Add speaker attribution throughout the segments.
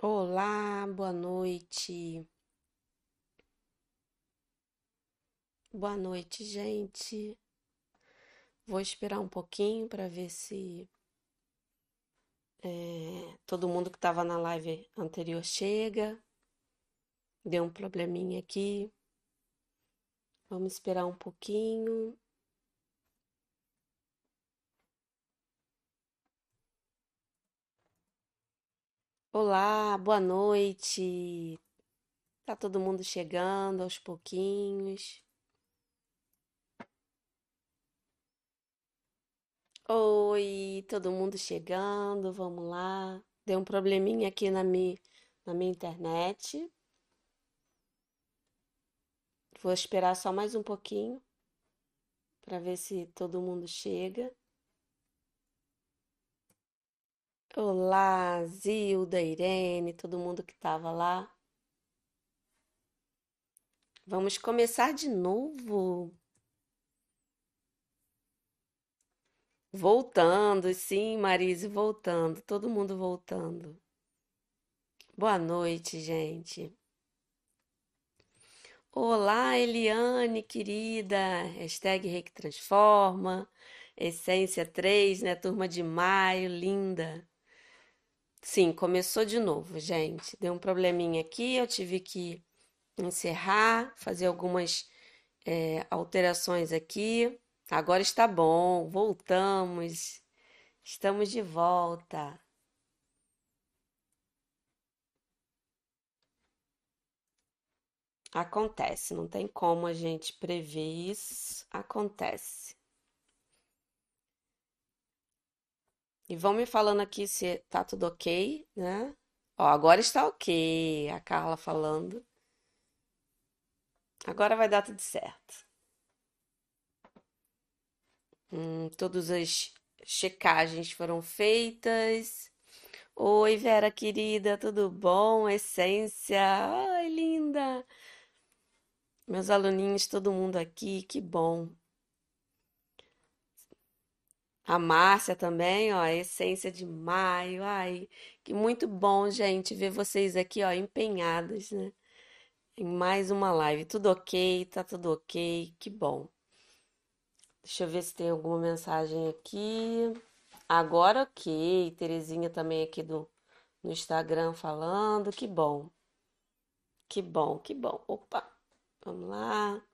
Speaker 1: Olá, boa noite. Boa noite, gente. Vou esperar um pouquinho para ver se é, todo mundo que estava na live anterior chega. Deu um probleminha aqui. Vamos esperar um pouquinho. Olá, boa noite. Tá todo mundo chegando aos pouquinhos. Oi, todo mundo chegando, vamos lá. Deu um probleminha aqui na minha, na minha internet. Vou esperar só mais um pouquinho para ver se todo mundo chega. Olá, Zilda, Irene, todo mundo que estava lá. Vamos começar de novo. Voltando, sim, Marise, voltando, todo mundo voltando. Boa noite, gente. Olá, Eliane, querida. Hashtag Reiki Transforma. Essência 3, né? Turma de maio, linda. Sim, começou de novo, gente. Deu um probleminha aqui, eu tive que encerrar, fazer algumas é, alterações aqui. Agora está bom, voltamos, estamos de volta. Acontece, não tem como a gente prever isso, acontece. E vão me falando aqui se tá tudo ok, né? Ó, agora está ok, a Carla falando. Agora vai dar tudo certo. Hum, todas as checagens foram feitas. Oi, Vera querida, tudo bom? Essência, ai, linda. Meus aluninhos, todo mundo aqui, que bom. A Márcia também, ó, Essência de Maio. Ai, que muito bom, gente, ver vocês aqui, ó, empenhadas, né? Em mais uma live. Tudo ok, tá tudo ok, que bom. Deixa eu ver se tem alguma mensagem aqui. Agora ok. Terezinha também aqui do, no Instagram falando. Que bom. Que bom, que bom. Opa, vamos lá.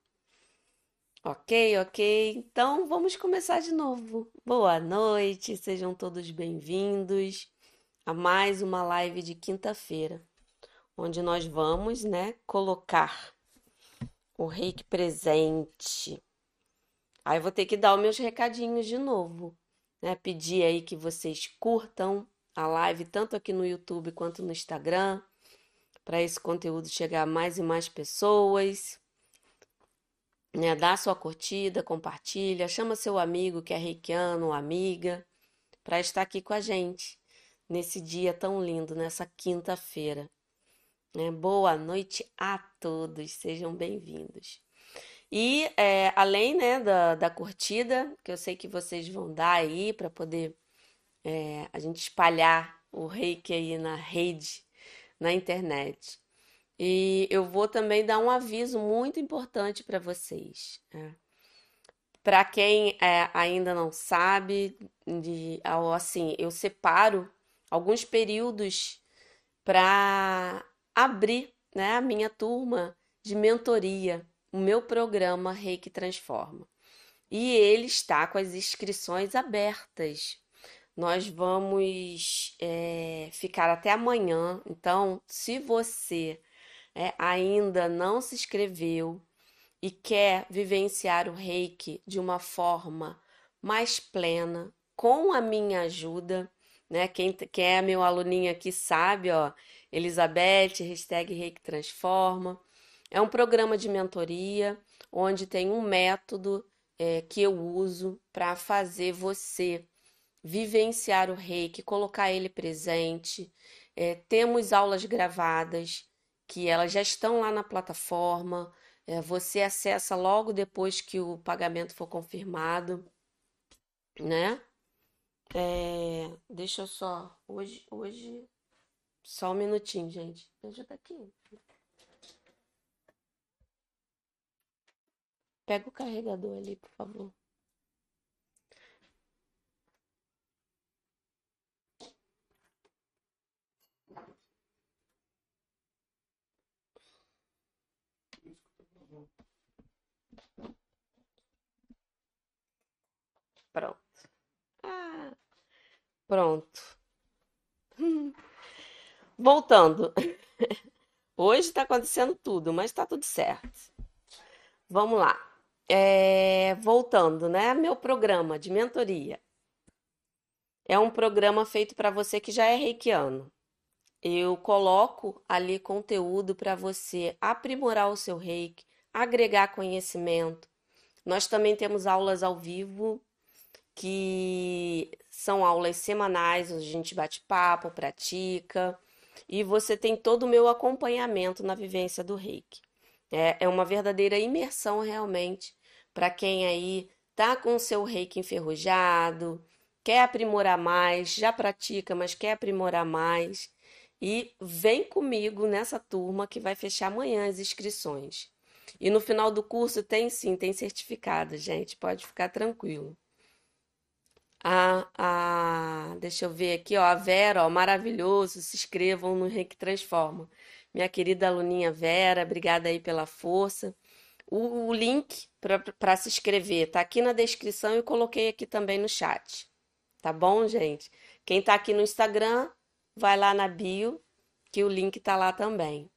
Speaker 1: Ok, ok. Então vamos começar de novo. Boa noite, sejam todos bem-vindos a mais uma live de quinta-feira, onde nós vamos, né, colocar o reiki presente. Aí vou ter que dar os meus recadinhos de novo, né? Pedir aí que vocês curtam a live tanto aqui no YouTube quanto no Instagram, para esse conteúdo chegar a mais e mais pessoas né? Dá sua curtida, compartilha, chama seu amigo que é reikiano amiga para estar aqui com a gente nesse dia tão lindo, nessa quinta-feira. Né? Boa noite a todos, sejam bem-vindos. E é, além né, da, da curtida, que eu sei que vocês vão dar aí para poder é, a gente espalhar o reiki aí na rede, na internet. E eu vou também dar um aviso muito importante para vocês. Né? Para quem é, ainda não sabe, de, assim, eu separo alguns períodos para abrir né, a minha turma de mentoria, o meu programa Reiki Transforma. E ele está com as inscrições abertas. Nós vamos é, ficar até amanhã. Então, se você é, ainda não se inscreveu e quer vivenciar o reiki de uma forma mais plena, com a minha ajuda, né? Quem, quem é meu aluninho aqui sabe, ó, Elizabeth, hashtag Reiki Transforma. É um programa de mentoria onde tem um método é, que eu uso para fazer você vivenciar o reiki, colocar ele presente. É, temos aulas gravadas que elas já estão lá na plataforma. É, você acessa logo depois que o pagamento for confirmado, né? É, deixa eu só. Hoje, hoje Só um minutinho, gente. Me ajuda aqui. Pega o carregador ali, por favor. Pronto. Ah, pronto. Voltando. Hoje está acontecendo tudo, mas está tudo certo. Vamos lá. É, voltando, né? Meu programa de mentoria é um programa feito para você que já é reikiano. Eu coloco ali conteúdo para você aprimorar o seu reiki, agregar conhecimento. Nós também temos aulas ao vivo que são aulas semanais, onde a gente bate papo, pratica, e você tem todo o meu acompanhamento na vivência do reiki. É, é uma verdadeira imersão realmente para quem aí tá com o seu reiki enferrujado, quer aprimorar mais, já pratica, mas quer aprimorar mais. E vem comigo nessa turma que vai fechar amanhã as inscrições. E no final do curso tem sim, tem certificado, gente, pode ficar tranquilo. A, a, deixa eu ver aqui, ó, a Vera, ó, maravilhoso, se inscrevam no Reiki Transforma. Minha querida aluninha Vera, obrigada aí pela força. O, o link para se inscrever tá aqui na descrição e coloquei aqui também no chat. Tá bom, gente? Quem tá aqui no Instagram, vai lá na bio, que o link tá lá também.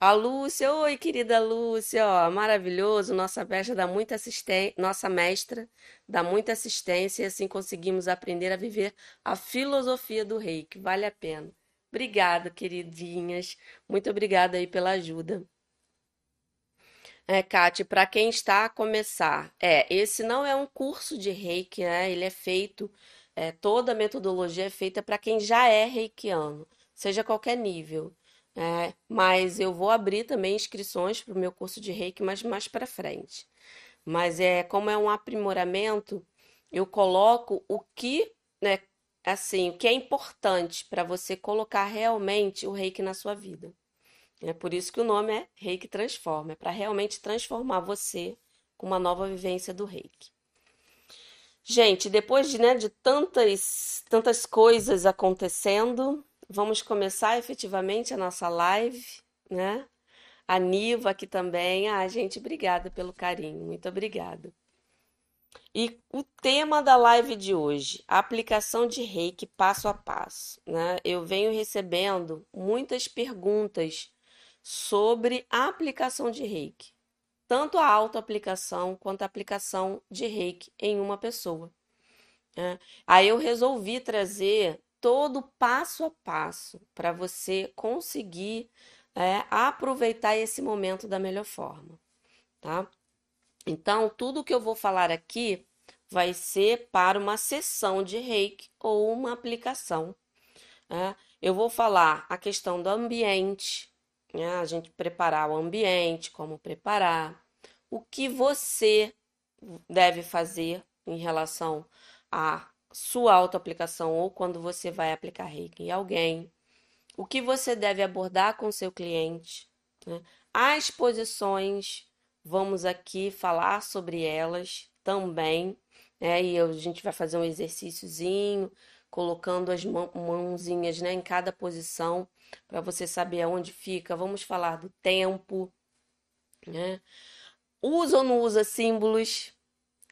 Speaker 1: A Lúcia, oi querida Lúcia, ó, maravilhoso, nossa mestra dá muita assistência, nossa mestra dá muita assistência e assim conseguimos aprender a viver a filosofia do reiki, vale a pena. Obrigada, queridinhas, muito obrigada aí pela ajuda. É, Kate, para quem está a começar, é, esse não é um curso de reiki, né? Ele é feito, é, toda a metodologia é feita para quem já é reikiano, seja qualquer nível. É, mas eu vou abrir também inscrições para o meu curso de reiki mais, mais para frente. Mas é como é um aprimoramento, eu coloco o que, né, assim, o que é importante para você colocar realmente o reiki na sua vida. É por isso que o nome é Reiki Transforma, é para realmente transformar você com uma nova vivência do reiki. Gente, depois de, né, de tantas, tantas coisas acontecendo, Vamos começar efetivamente a nossa live, né? A Niva aqui também. Ah, gente, obrigada pelo carinho. Muito obrigada. E o tema da live de hoje, a aplicação de Reiki passo a passo, né? Eu venho recebendo muitas perguntas sobre a aplicação de Reiki, tanto a autoaplicação quanto a aplicação de Reiki em uma pessoa. Né? Aí eu resolvi trazer todo passo a passo para você conseguir é, aproveitar esse momento da melhor forma, tá? Então, tudo que eu vou falar aqui vai ser para uma sessão de reiki ou uma aplicação. Né? Eu vou falar a questão do ambiente, né? a gente preparar o ambiente, como preparar, o que você deve fazer em relação a sua autoaplicação ou quando você vai aplicar reiki em alguém, o que você deve abordar com seu cliente, né? as posições, vamos aqui falar sobre elas também, né? E a gente vai fazer um exercíciozinho, colocando as mãozinhas né, em cada posição para você saber aonde fica. Vamos falar do tempo, né? Usa ou não usa símbolos?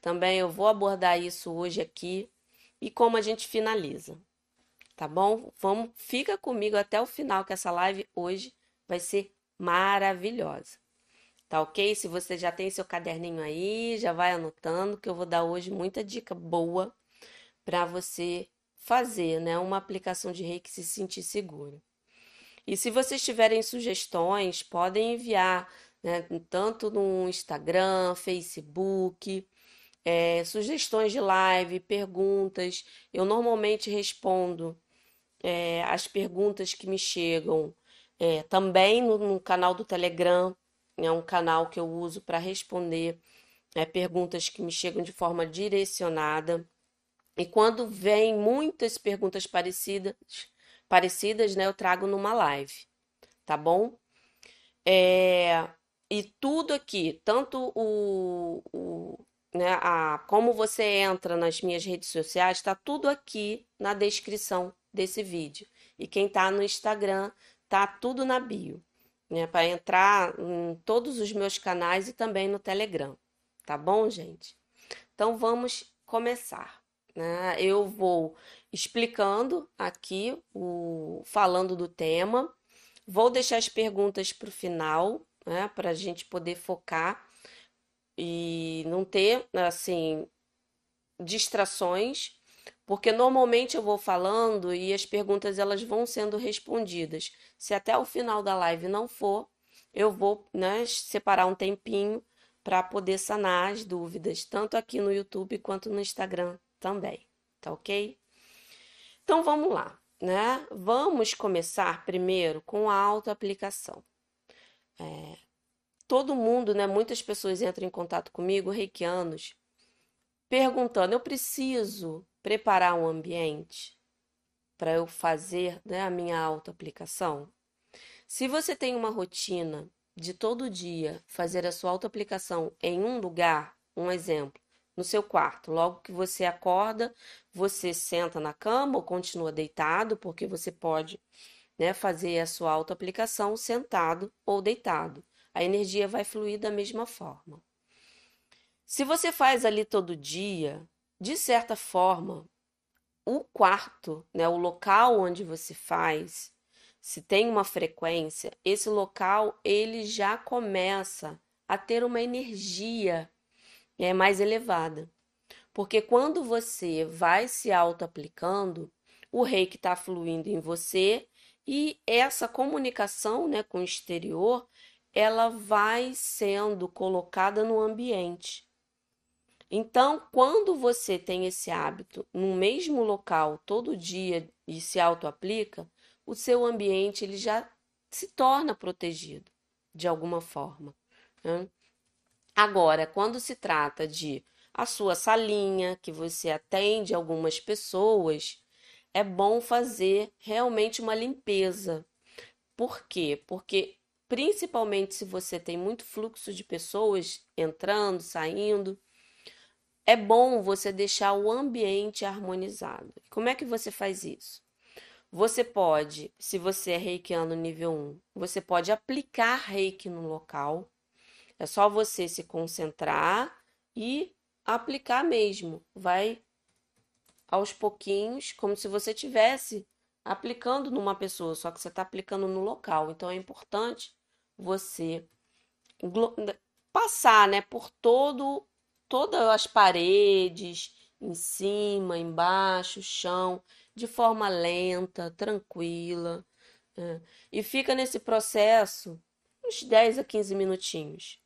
Speaker 1: Também eu vou abordar isso hoje aqui e como a gente finaliza. Tá bom? Vamos, fica comigo até o final que essa live hoje vai ser maravilhosa. Tá ok? Se você já tem seu caderninho aí, já vai anotando que eu vou dar hoje muita dica boa para você fazer, né, uma aplicação de reiki se sentir seguro. E se vocês tiverem sugestões, podem enviar, né, tanto no Instagram, Facebook, é, sugestões de live, perguntas. Eu normalmente respondo é, as perguntas que me chegam é, também no, no, canal do Telegram, é um canal que eu uso para responder é, perguntas que me chegam de forma direcionada. E quando vem muitas perguntas parecidas, parecidas, né, eu trago numa live, tá bom? É, e tudo aqui, tanto o, o né, a, como você entra nas minhas redes sociais, está tudo aqui na descrição desse vídeo. E quem está no Instagram, tá tudo na bio, né, para entrar em todos os meus canais e também no Telegram, tá bom, gente? Então vamos começar. Né? Eu vou explicando aqui, o, falando do tema. Vou deixar as perguntas para o final, né, para a gente poder focar e não ter, assim, distrações, porque normalmente eu vou falando e as perguntas elas vão sendo respondidas. Se até o final da live não for, eu vou, né, separar um tempinho para poder sanar as dúvidas, tanto aqui no YouTube quanto no Instagram também, tá ok? Então vamos lá, né? Vamos começar primeiro com a autoaplicação. É, todo mundo, né? Muitas pessoas entram em contato comigo, reikianos, perguntando: eu preciso preparar um ambiente para eu fazer né, a minha autoaplicação? Se você tem uma rotina de todo dia fazer a sua autoaplicação em um lugar, um exemplo, no seu quarto, logo que você acorda, você senta na cama ou continua deitado, porque você pode né, fazer a sua autoaplicação sentado ou deitado a energia vai fluir da mesma forma. Se você faz ali todo dia, de certa forma, o quarto, né, o local onde você faz, se tem uma frequência, esse local ele já começa a ter uma energia é, mais elevada. Porque quando você vai se auto-aplicando, o rei que está fluindo em você e essa comunicação né, com o exterior, ela vai sendo colocada no ambiente. Então, quando você tem esse hábito no mesmo local todo dia e se auto-aplica, o seu ambiente ele já se torna protegido de alguma forma. Né? Agora, quando se trata de a sua salinha, que você atende algumas pessoas, é bom fazer realmente uma limpeza. Por quê? Porque principalmente se você tem muito fluxo de pessoas entrando, saindo, é bom você deixar o ambiente harmonizado. Como é que você faz isso? Você pode, se você é reikiano nível 1, você pode aplicar reiki no local. É só você se concentrar e aplicar mesmo. Vai aos pouquinhos, como se você tivesse aplicando numa pessoa, só que você está aplicando no local. Então é importante você passar, né, por todo todas as paredes, em cima, embaixo, chão, de forma lenta, tranquila. Né? E fica nesse processo uns 10 a 15 minutinhos,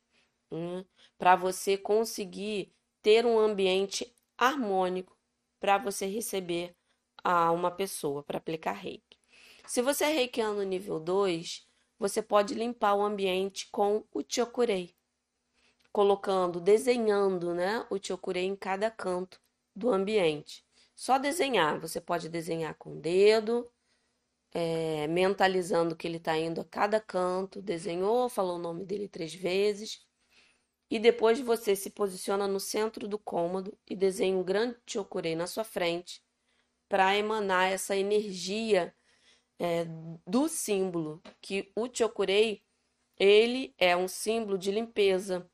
Speaker 1: né? para você conseguir ter um ambiente harmônico para você receber a uma pessoa para aplicar reiki. Se você é reikiano nível 2, você pode limpar o ambiente com o chokurei, colocando, desenhando, né, o chokurei em cada canto do ambiente. Só desenhar, você pode desenhar com o dedo, é, mentalizando que ele está indo a cada canto, desenhou, falou o nome dele três vezes, e depois você se posiciona no centro do cômodo e desenha um grande chokurei na sua frente para emanar essa energia é, do símbolo, que o chokurei, ele é um símbolo de limpeza,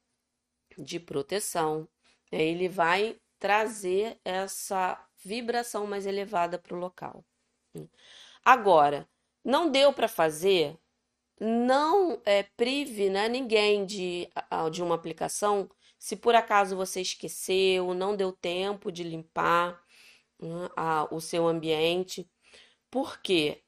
Speaker 1: de proteção. É, ele vai trazer essa vibração mais elevada para o local. Agora, não deu para fazer, não é, prive né, ninguém de, de uma aplicação se por acaso você esqueceu, não deu tempo de limpar né, a, o seu ambiente. Porque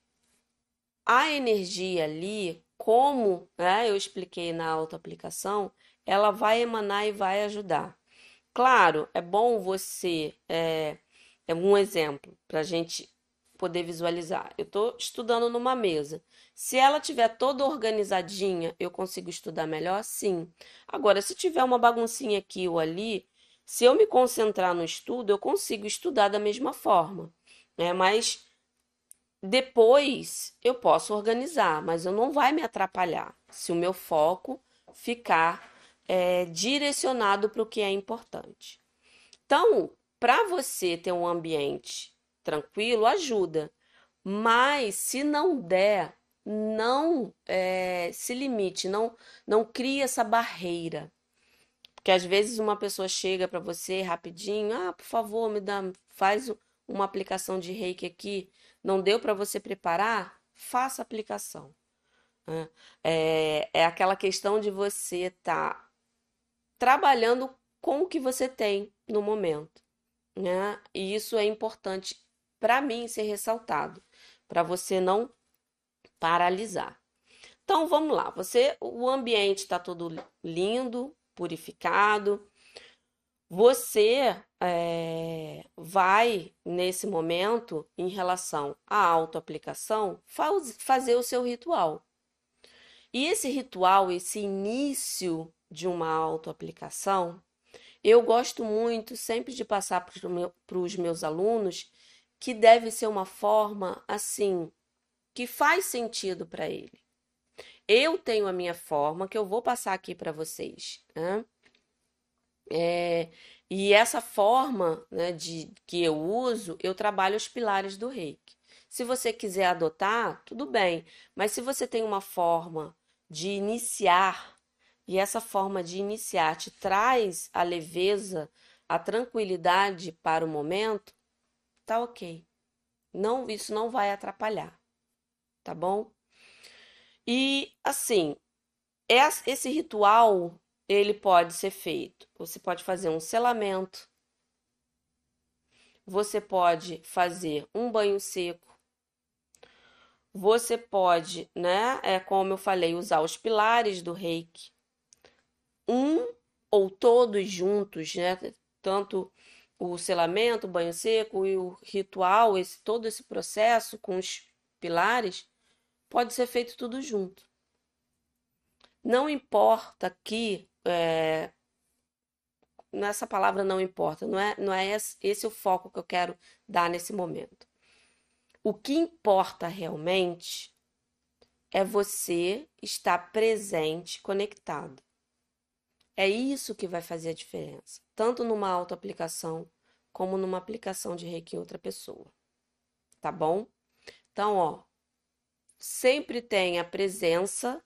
Speaker 1: a energia ali, como né, eu expliquei na autoaplicação, ela vai emanar e vai ajudar. Claro, é bom você. É, é um exemplo para a gente poder visualizar. Eu estou estudando numa mesa. Se ela tiver toda organizadinha, eu consigo estudar melhor? Sim. Agora, se tiver uma baguncinha aqui ou ali, se eu me concentrar no estudo, eu consigo estudar da mesma forma. Né? Mas depois eu posso organizar, mas eu não vai me atrapalhar se o meu foco ficar é, direcionado para o que é importante. Então, para você ter um ambiente tranquilo, ajuda. Mas se não der, não é, se limite, não, não crie essa barreira. Porque às vezes uma pessoa chega para você rapidinho, ah, por favor, me dá, faz uma aplicação de reiki aqui. Não deu para você preparar? Faça a aplicação. Né? É, é aquela questão de você estar tá trabalhando com o que você tem no momento. Né? E isso é importante para mim ser ressaltado, para você não paralisar. Então vamos lá, você, o ambiente está todo lindo, purificado. Você é, vai nesse momento, em relação à autoaplicação, faz, fazer o seu ritual. E esse ritual, esse início de uma autoaplicação, eu gosto muito sempre de passar para meu, os meus alunos que deve ser uma forma assim que faz sentido para ele. Eu tenho a minha forma que eu vou passar aqui para vocês. Né? É, e essa forma né, de que eu uso, eu trabalho os pilares do reiki. Se você quiser adotar, tudo bem, mas se você tem uma forma de iniciar, e essa forma de iniciar te traz a leveza, a tranquilidade para o momento, tá ok. Não, isso não vai atrapalhar, tá bom? E assim, esse ritual ele pode ser feito. Você pode fazer um selamento, você pode fazer um banho seco, você pode, né, é como eu falei, usar os pilares do reiki, um ou todos juntos, né, tanto o selamento, o banho seco e o ritual, esse todo esse processo com os pilares, pode ser feito tudo junto. Não importa que é, nessa palavra não importa, não é, não é esse, esse o foco que eu quero dar nesse momento. O que importa realmente é você estar presente, conectado. É isso que vai fazer a diferença, tanto numa autoaplicação como numa aplicação de reiki em outra pessoa. Tá bom? Então, ó, sempre tem a presença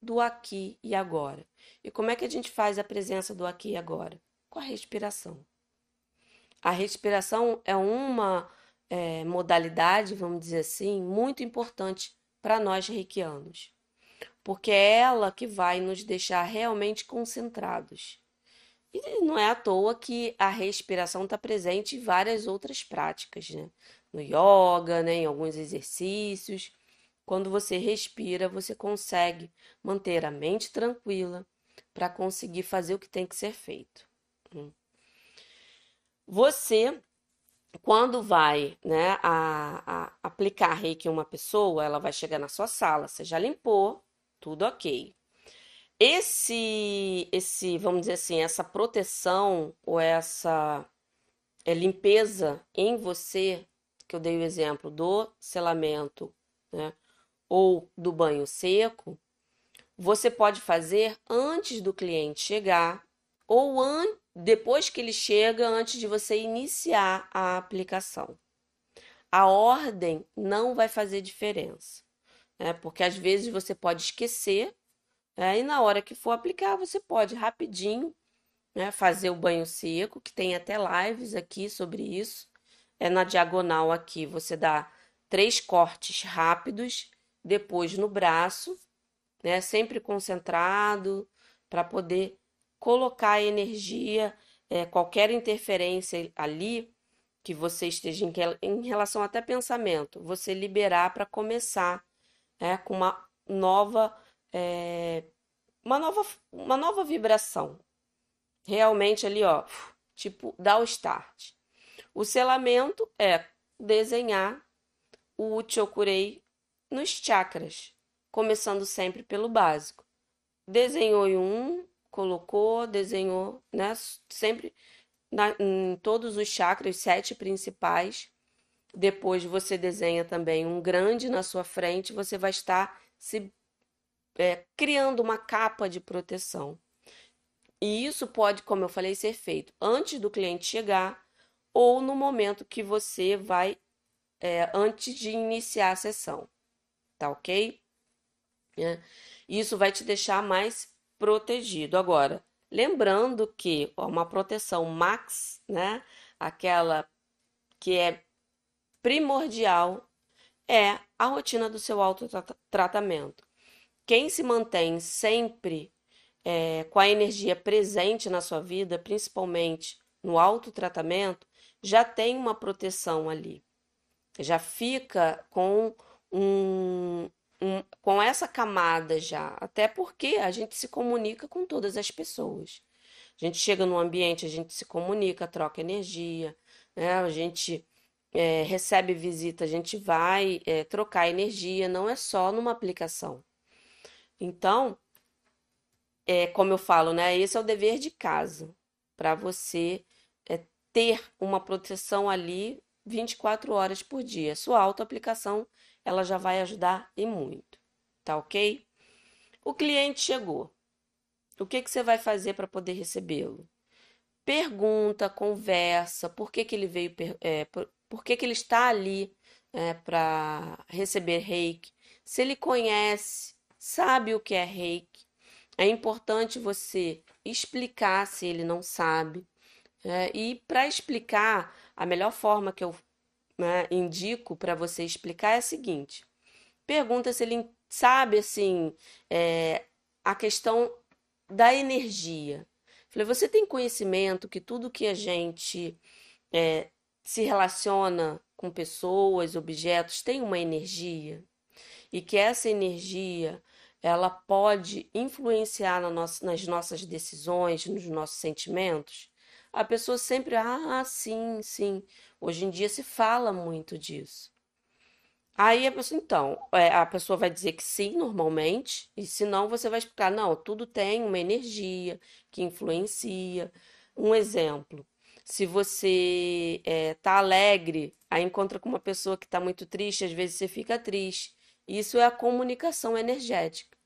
Speaker 1: do aqui e agora. E como é que a gente faz a presença do aqui e agora? Com a respiração. A respiração é uma é, modalidade, vamos dizer assim, muito importante para nós reikianos, porque é ela que vai nos deixar realmente concentrados. E não é à toa que a respiração está presente em várias outras práticas, né? No yoga, né? em alguns exercícios. Quando você respira, você consegue manter a mente tranquila, para conseguir fazer o que tem que ser feito. Hum. Você, quando vai né, a, a aplicar reiki em uma pessoa, ela vai chegar na sua sala, você já limpou, tudo ok. Esse, esse, vamos dizer assim, essa proteção ou essa é, limpeza em você, que eu dei o exemplo do selamento, né, ou do banho seco, você pode fazer antes do cliente chegar ou depois que ele chega, antes de você iniciar a aplicação. A ordem não vai fazer diferença, né? porque às vezes você pode esquecer né? e na hora que for aplicar, você pode rapidinho né? fazer o banho seco, que tem até lives aqui sobre isso. É na diagonal aqui, você dá três cortes rápidos, depois no braço né? Sempre concentrado para poder colocar a energia, é, qualquer interferência ali que você esteja em, em relação até pensamento, você liberar para começar é, com uma nova, é, uma nova, uma nova vibração. Realmente ali, ó, tipo, dá o start. O selamento é desenhar o Uchokurei nos chakras, começando sempre pelo básico. Desenhou em um, colocou, desenhou, né? Sempre na, em todos os chakras, sete principais. Depois você desenha também um grande na sua frente, você vai estar se é, criando uma capa de proteção. E isso pode, como eu falei, ser feito antes do cliente chegar ou no momento que você vai, é, antes de iniciar a sessão. Tá ok? É. Isso vai te deixar mais protegido. Agora, lembrando que uma proteção max, né? Aquela que é primordial, é a rotina do seu autotratamento. Quem se mantém sempre é, com a energia presente na sua vida, principalmente no autotratamento, já tem uma proteção ali. Já fica com um, um, com essa camada já. Até porque a gente se comunica com todas as pessoas. A gente chega no ambiente, a gente se comunica, troca energia, né? A gente é, recebe visita, a gente vai é, trocar energia, não é só numa aplicação. Então, é, como eu falo, né? Esse é o dever de casa, para você é, ter uma proteção ali 24 horas por dia. Sua autoaplicação, ela já vai ajudar e muito, tá ok? O cliente chegou. O que, que você vai fazer para poder recebê-lo? Pergunta, conversa, por que, que ele veio, é, por, por que, que ele está ali é, para receber reiki, se ele conhece, sabe o que é reiki. É importante você explicar se ele não sabe. É, e para explicar, a melhor forma que eu né, indico para você explicar é a seguinte: pergunta se ele sabe assim é, a questão da energia. Falei, você tem conhecimento que tudo que a gente é, se relaciona com pessoas, objetos, tem uma energia e que essa energia ela pode influenciar na nossa, nas nossas decisões, nos nossos sentimentos? A pessoa sempre, ah, sim, sim. Hoje em dia se fala muito disso. Aí a pessoa, então, é, a pessoa vai dizer que sim, normalmente, e se não, você vai explicar, não, tudo tem uma energia que influencia. Um exemplo, se você é, tá alegre, aí encontra com uma pessoa que está muito triste, às vezes você fica triste. Isso é a comunicação energética.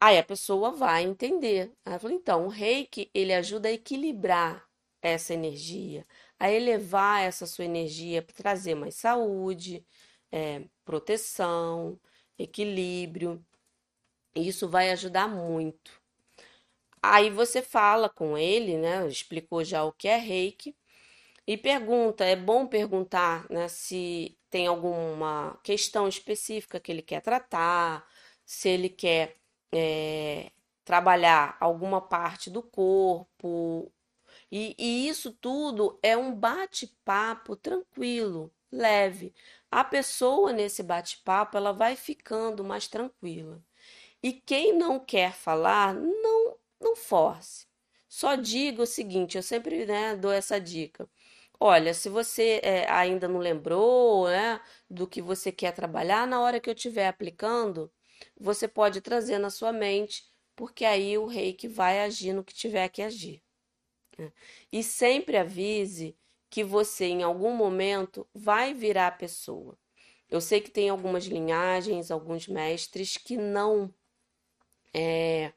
Speaker 1: Aí a pessoa vai entender. Aí então, o reiki, ele ajuda a equilibrar essa energia, a elevar essa sua energia para trazer mais saúde, é, proteção, equilíbrio. Isso vai ajudar muito. Aí você fala com ele, né? Explicou já o que é reiki e pergunta. É bom perguntar, né? Se tem alguma questão específica que ele quer tratar, se ele quer é, trabalhar alguma parte do corpo. E, e isso tudo é um bate-papo tranquilo, leve. A pessoa nesse bate-papo ela vai ficando mais tranquila. E quem não quer falar, não não force. Só diga o seguinte, eu sempre né, dou essa dica. Olha, se você é, ainda não lembrou né, do que você quer trabalhar, na hora que eu estiver aplicando, você pode trazer na sua mente, porque aí o reiki vai agir no que tiver que agir. Né. E sempre avise que você, em algum momento, vai virar a pessoa. Eu sei que tem algumas linhagens, alguns mestres que não é,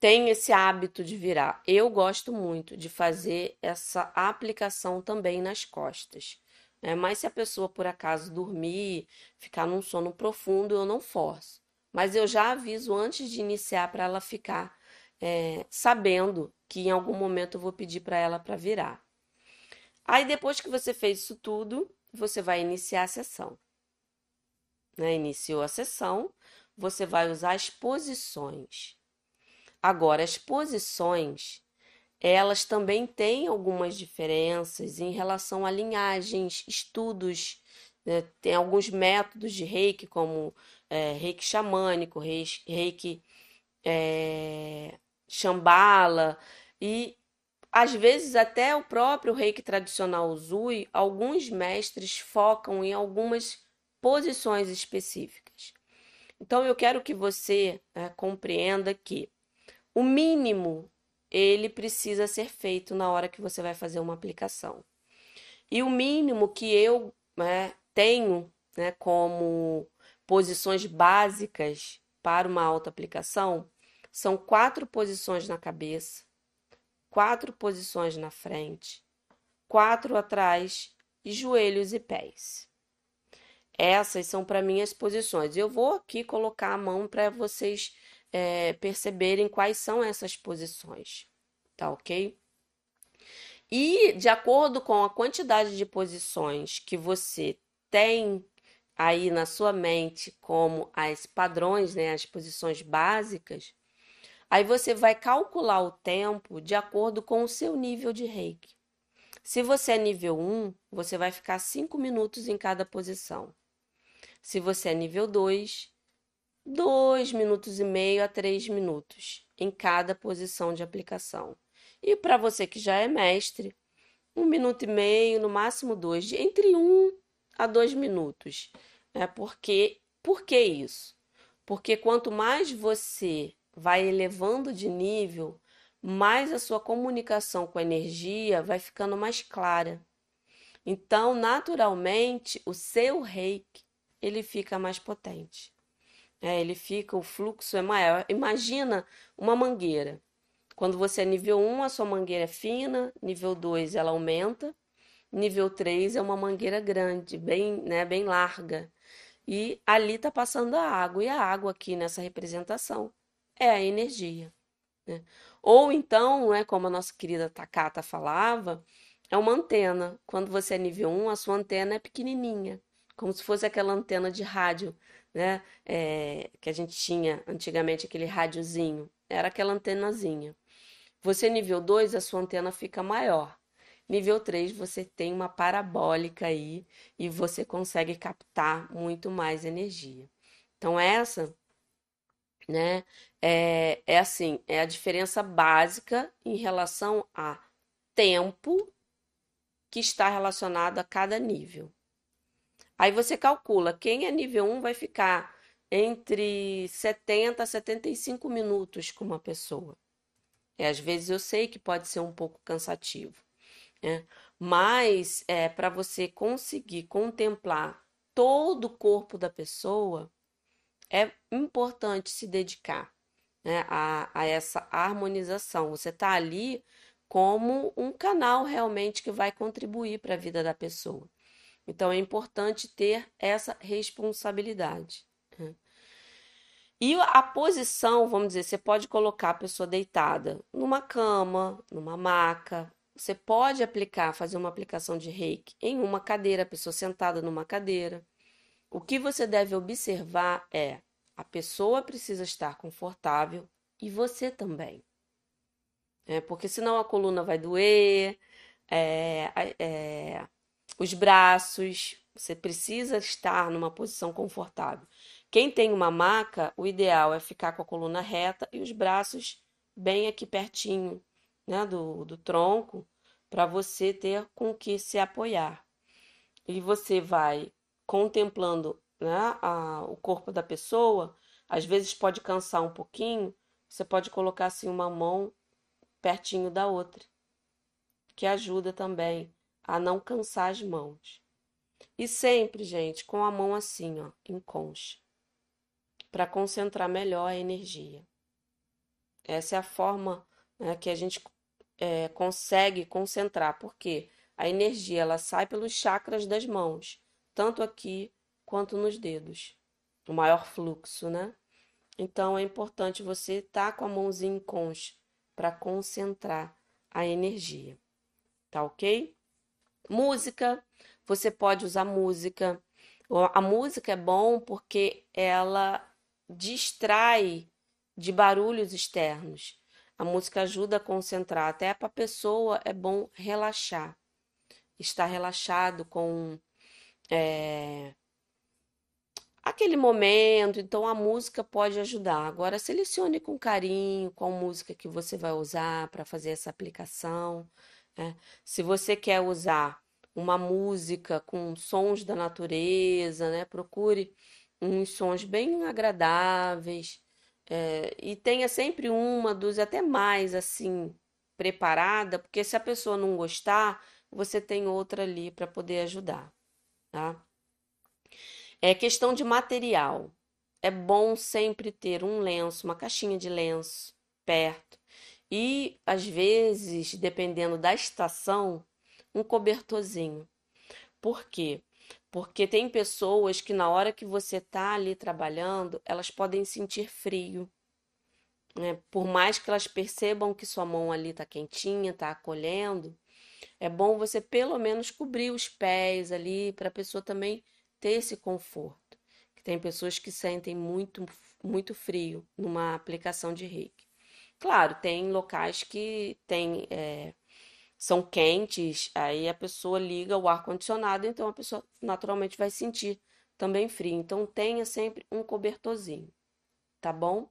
Speaker 1: tem esse hábito de virar. Eu gosto muito de fazer essa aplicação também nas costas. Né? Mas se a pessoa por acaso dormir, ficar num sono profundo, eu não forço. Mas eu já aviso antes de iniciar para ela ficar é, sabendo que em algum momento eu vou pedir para ela para virar. Aí depois que você fez isso tudo, você vai iniciar a sessão. Né? Iniciou a sessão, você vai usar as posições. Agora, as posições, elas também têm algumas diferenças em relação a linhagens, estudos, né? tem alguns métodos de reiki, como é, reiki xamânico, reiki, é, shambhala, e às vezes até o próprio reiki tradicional Zui, alguns mestres focam em algumas posições específicas. Então eu quero que você é, compreenda que o mínimo ele precisa ser feito na hora que você vai fazer uma aplicação. E o mínimo que eu né, tenho né, como posições básicas para uma autoaplicação são quatro posições na cabeça, quatro posições na frente, quatro atrás e joelhos e pés. Essas são para mim as posições. Eu vou aqui colocar a mão para vocês é, perceberem quais são essas posições, tá ok? E de acordo com a quantidade de posições que você tem aí na sua mente como as padrões, né, as posições básicas, aí você vai calcular o tempo de acordo com o seu nível de reiki. Se você é nível 1, você vai ficar 5 minutos em cada posição. Se você é nível 2, 2 minutos e meio a 3 minutos em cada posição de aplicação. E para você que já é mestre, um minuto e meio, no máximo dois, entre um a dois minutos. Né? Porque, por que isso? Porque quanto mais você vai elevando de nível, mais a sua comunicação com a energia vai ficando mais clara. Então, naturalmente, o seu reiki ele fica mais potente. É, ele fica, o fluxo é maior. Imagina uma mangueira. Quando você é nível 1, a sua mangueira é fina, nível 2 ela aumenta, nível 3 é uma mangueira grande, bem, né, bem larga. E ali está passando a água, e a água aqui nessa representação é a energia. Né? Ou então, né, como a nossa querida Takata falava, é uma antena. Quando você é nível 1, a sua antena é pequenininha, como se fosse aquela antena de rádio, né, é, que a gente tinha antigamente, aquele rádiozinho. Era aquela antenazinha. Você nível 2, a sua antena fica maior. Nível 3, você tem uma parabólica aí e você consegue captar muito mais energia. Então, essa, né, é, é assim, é a diferença básica em relação a tempo que está relacionado a cada nível. Aí você calcula, quem é nível 1 vai ficar entre 70 a 75 minutos com uma pessoa. É, às vezes eu sei que pode ser um pouco cansativo, né? mas é, para você conseguir contemplar todo o corpo da pessoa, é importante se dedicar né, a, a essa harmonização. Você está ali como um canal realmente que vai contribuir para a vida da pessoa. Então é importante ter essa responsabilidade. Né? E a posição, vamos dizer, você pode colocar a pessoa deitada numa cama, numa maca. Você pode aplicar, fazer uma aplicação de reiki em uma cadeira, a pessoa sentada numa cadeira. O que você deve observar é a pessoa precisa estar confortável e você também. É, porque senão a coluna vai doer, é, é, os braços, você precisa estar numa posição confortável. Quem tem uma maca, o ideal é ficar com a coluna reta e os braços bem aqui pertinho né, do, do tronco, para você ter com que se apoiar. E você vai contemplando né, a, o corpo da pessoa, às vezes pode cansar um pouquinho, você pode colocar assim uma mão pertinho da outra, que ajuda também a não cansar as mãos. E sempre, gente, com a mão assim, ó, em concha para concentrar melhor a energia. Essa é a forma né, que a gente é, consegue concentrar, porque a energia ela sai pelos chakras das mãos, tanto aqui quanto nos dedos. O maior fluxo, né? Então é importante você estar tá com a mãozinha em concha para concentrar a energia. Tá ok? Música, você pode usar música. A música é bom porque ela distrai de barulhos externos. A música ajuda a concentrar, até para a pessoa é bom relaxar, estar relaxado com é, aquele momento. Então a música pode ajudar. Agora selecione com carinho qual música que você vai usar para fazer essa aplicação. Né? Se você quer usar uma música com sons da natureza, né? Procure uns sons bem agradáveis, é, e tenha sempre uma, duas, até mais assim, preparada, porque se a pessoa não gostar, você tem outra ali para poder ajudar, tá? É questão de material. É bom sempre ter um lenço, uma caixinha de lenço perto. E às vezes, dependendo da estação, um cobertorzinho. Por quê? Porque tem pessoas que na hora que você está ali trabalhando, elas podem sentir frio. Né? Por mais que elas percebam que sua mão ali está quentinha, está acolhendo, é bom você pelo menos cobrir os pés ali para a pessoa também ter esse conforto. Que tem pessoas que sentem muito, muito frio numa aplicação de reiki. Claro, tem locais que tem, é, são quentes, aí a pessoa liga o ar-condicionado, então a pessoa naturalmente vai sentir também frio. Então tenha sempre um cobertorzinho, tá bom?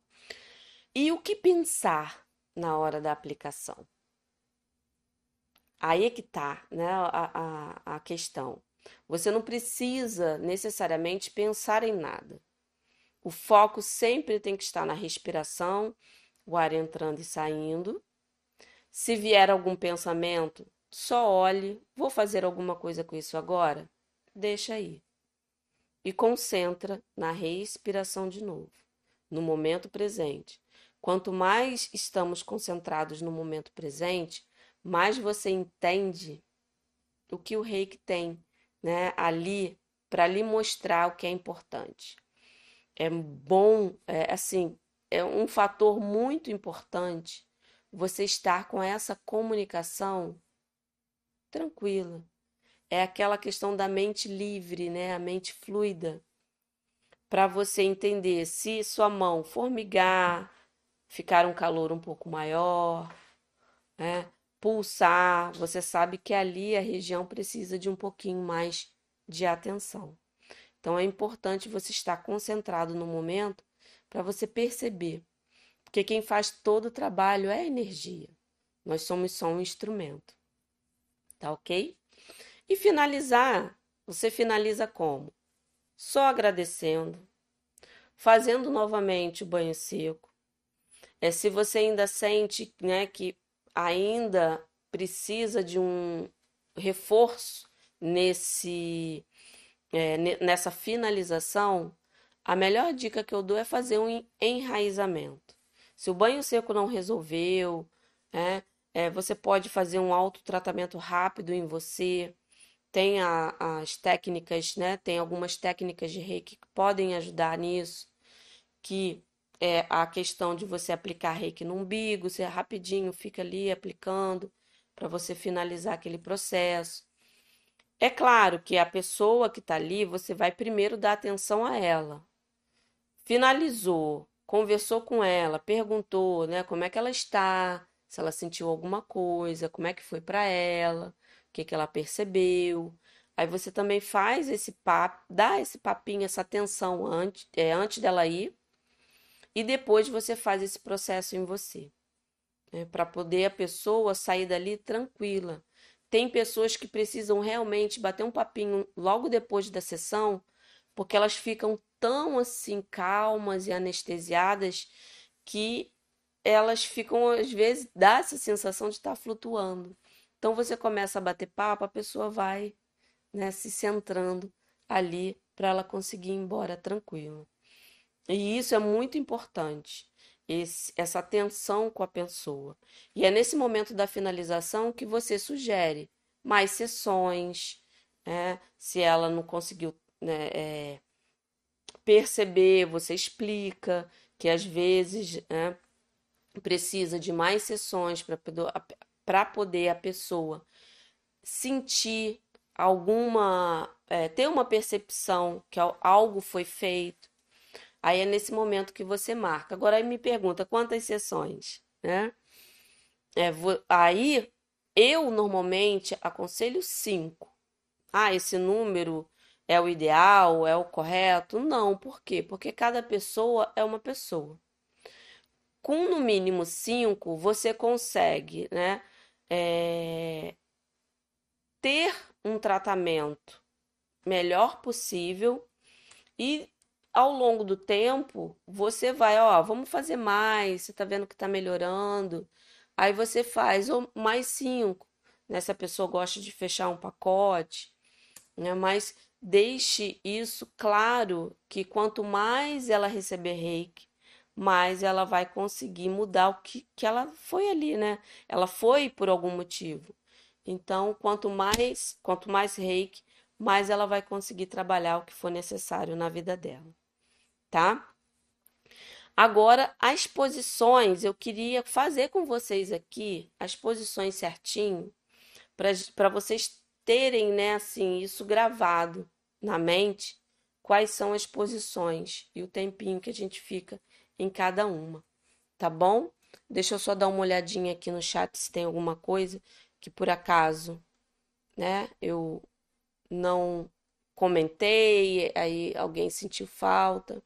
Speaker 1: E o que pensar na hora da aplicação? Aí é que tá, né, a, a, a questão. Você não precisa necessariamente pensar em nada. O foco sempre tem que estar na respiração, o ar entrando e saindo. Se vier algum pensamento, só olhe, vou fazer alguma coisa com isso agora? Deixa aí. E concentra na respiração de novo, no momento presente. Quanto mais estamos concentrados no momento presente, mais você entende o que o reiki tem, né, ali para lhe mostrar o que é importante. É bom, é, assim, é um fator muito importante você estar com essa comunicação tranquila. É aquela questão da mente livre, né, a mente fluida, para você entender se sua mão formigar, ficar um calor um pouco maior, né? pulsar, você sabe que ali a região precisa de um pouquinho mais de atenção. Então é importante você estar concentrado no momento para você perceber, porque quem faz todo o trabalho é energia. Nós somos só um instrumento. Tá ok? E finalizar, você finaliza como? Só agradecendo, fazendo novamente o banho seco, é, se você ainda sente né, que ainda precisa de um reforço nesse é, nessa finalização, a melhor dica que eu dou é fazer um enraizamento. Se o banho seco não resolveu, né, é, você pode fazer um autotratamento rápido em você. Tem a, as técnicas, né? Tem algumas técnicas de reiki que podem ajudar nisso, que é a questão de você aplicar reiki no umbigo, você rapidinho fica ali aplicando para você finalizar aquele processo. É claro que a pessoa que está ali, você vai primeiro dar atenção a ela. Finalizou, conversou com ela, perguntou, né, como é que ela está, se ela sentiu alguma coisa, como é que foi para ela, o que que ela percebeu. Aí você também faz esse papo, dá esse papinho, essa atenção antes, é, antes dela ir e depois você faz esse processo em você, né, para poder a pessoa sair dali tranquila. Tem pessoas que precisam realmente bater um papinho logo depois da sessão, porque elas ficam tão assim calmas e anestesiadas que elas ficam às vezes dá essa sensação de estar flutuando. Então você começa a bater papo, a pessoa vai, né, se centrando ali para ela conseguir ir embora tranquila. E isso é muito importante, esse, essa atenção com a pessoa. E é nesse momento da finalização que você sugere mais sessões, né? se ela não conseguiu né, é, perceber, você explica que às vezes né, precisa de mais sessões para poder a pessoa sentir alguma, é, ter uma percepção que algo foi feito Aí é nesse momento que você marca. Agora aí me pergunta quantas sessões, né? É, vou, aí eu normalmente aconselho cinco. Ah, esse número é o ideal, é o correto? Não, por quê? Porque cada pessoa é uma pessoa. Com no mínimo cinco, você consegue, né? É, ter um tratamento melhor possível e ao longo do tempo, você vai, ó, vamos fazer mais, você tá vendo que tá melhorando. Aí você faz mais cinco, né? Se a pessoa gosta de fechar um pacote, né? Mas deixe isso claro que quanto mais ela receber reiki, mais ela vai conseguir mudar o que, que ela foi ali, né? Ela foi por algum motivo. Então, quanto mais, quanto mais reiki, mais ela vai conseguir trabalhar o que for necessário na vida dela, tá? Agora, as posições, eu queria fazer com vocês aqui as posições certinho, para vocês terem, né, assim, isso gravado na mente, quais são as posições e o tempinho que a gente fica em cada uma, tá bom? Deixa eu só dar uma olhadinha aqui no chat se tem alguma coisa que por acaso, né, eu não comentei, aí alguém sentiu falta.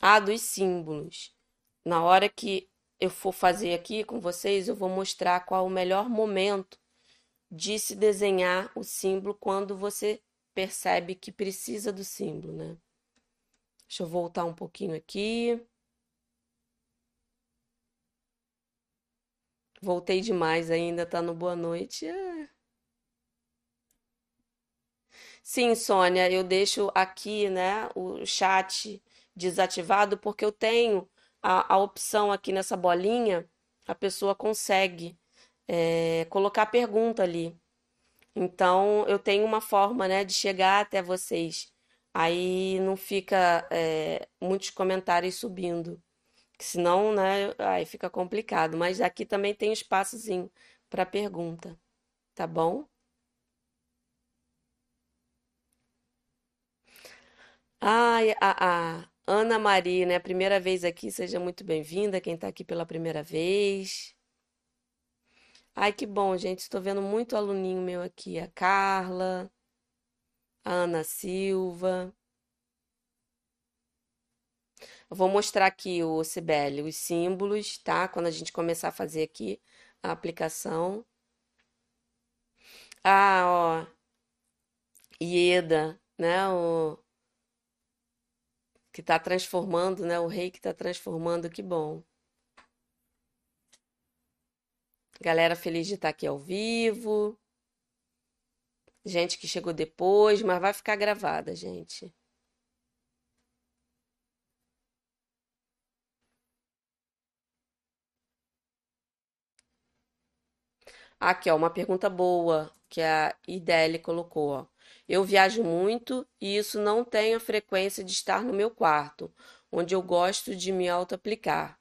Speaker 1: Ah, dos símbolos. Na hora que eu for fazer aqui com vocês, eu vou mostrar qual o melhor momento de se desenhar o símbolo quando você percebe que precisa do símbolo, né? Deixa eu voltar um pouquinho aqui. Voltei demais ainda, tá no boa noite. É. Sim, Sônia, eu deixo aqui, né, o chat desativado porque eu tenho a, a opção aqui nessa bolinha, a pessoa consegue é, colocar pergunta ali. Então, eu tenho uma forma, né, de chegar até vocês. Aí não fica é, muitos comentários subindo, senão, né, aí fica complicado. Mas aqui também tem espaçozinho para pergunta, tá bom? Ai, a, a Ana Maria, né? Primeira vez aqui, seja muito bem-vinda. Quem está aqui pela primeira vez. Ai, que bom, gente. Estou vendo muito aluninho meu aqui. A Carla, a Ana Silva. Eu vou mostrar aqui, o Cibele, os símbolos, tá? Quando a gente começar a fazer aqui a aplicação. Ah, ó. Ieda, né? O, que está transformando, né? O rei que está transformando, que bom. Galera feliz de estar aqui ao vivo. Gente que chegou depois, mas vai ficar gravada, gente. Aqui, ó, uma pergunta boa que a Idele colocou, ó. Eu viajo muito e isso não tem a frequência de estar no meu quarto, onde eu gosto de me auto-aplicar.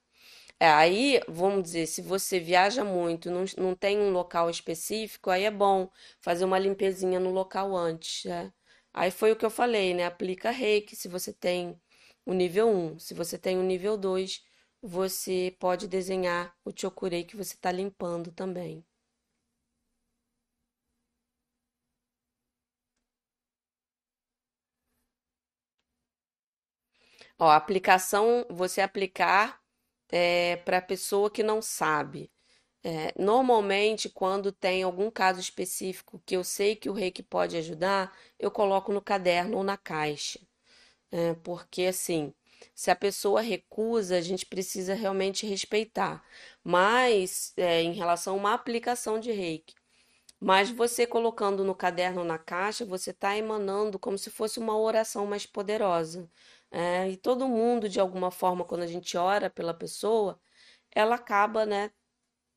Speaker 1: É, aí, vamos dizer, se você viaja muito, não, não tem um local específico, aí é bom fazer uma limpezinha no local antes, né? Aí foi o que eu falei, né? Aplica reiki se você tem o nível 1. Se você tem o nível 2, você pode desenhar o chokurei que você está limpando também. Ó, aplicação, você aplicar é, para a pessoa que não sabe. É, normalmente, quando tem algum caso específico que eu sei que o reiki pode ajudar, eu coloco no caderno ou na caixa. É, porque, assim, se a pessoa recusa, a gente precisa realmente respeitar. Mas, é, em relação a uma aplicação de reiki, mas você colocando no caderno ou na caixa, você está emanando como se fosse uma oração mais poderosa. É, e todo mundo, de alguma forma, quando a gente ora pela pessoa, ela acaba, né,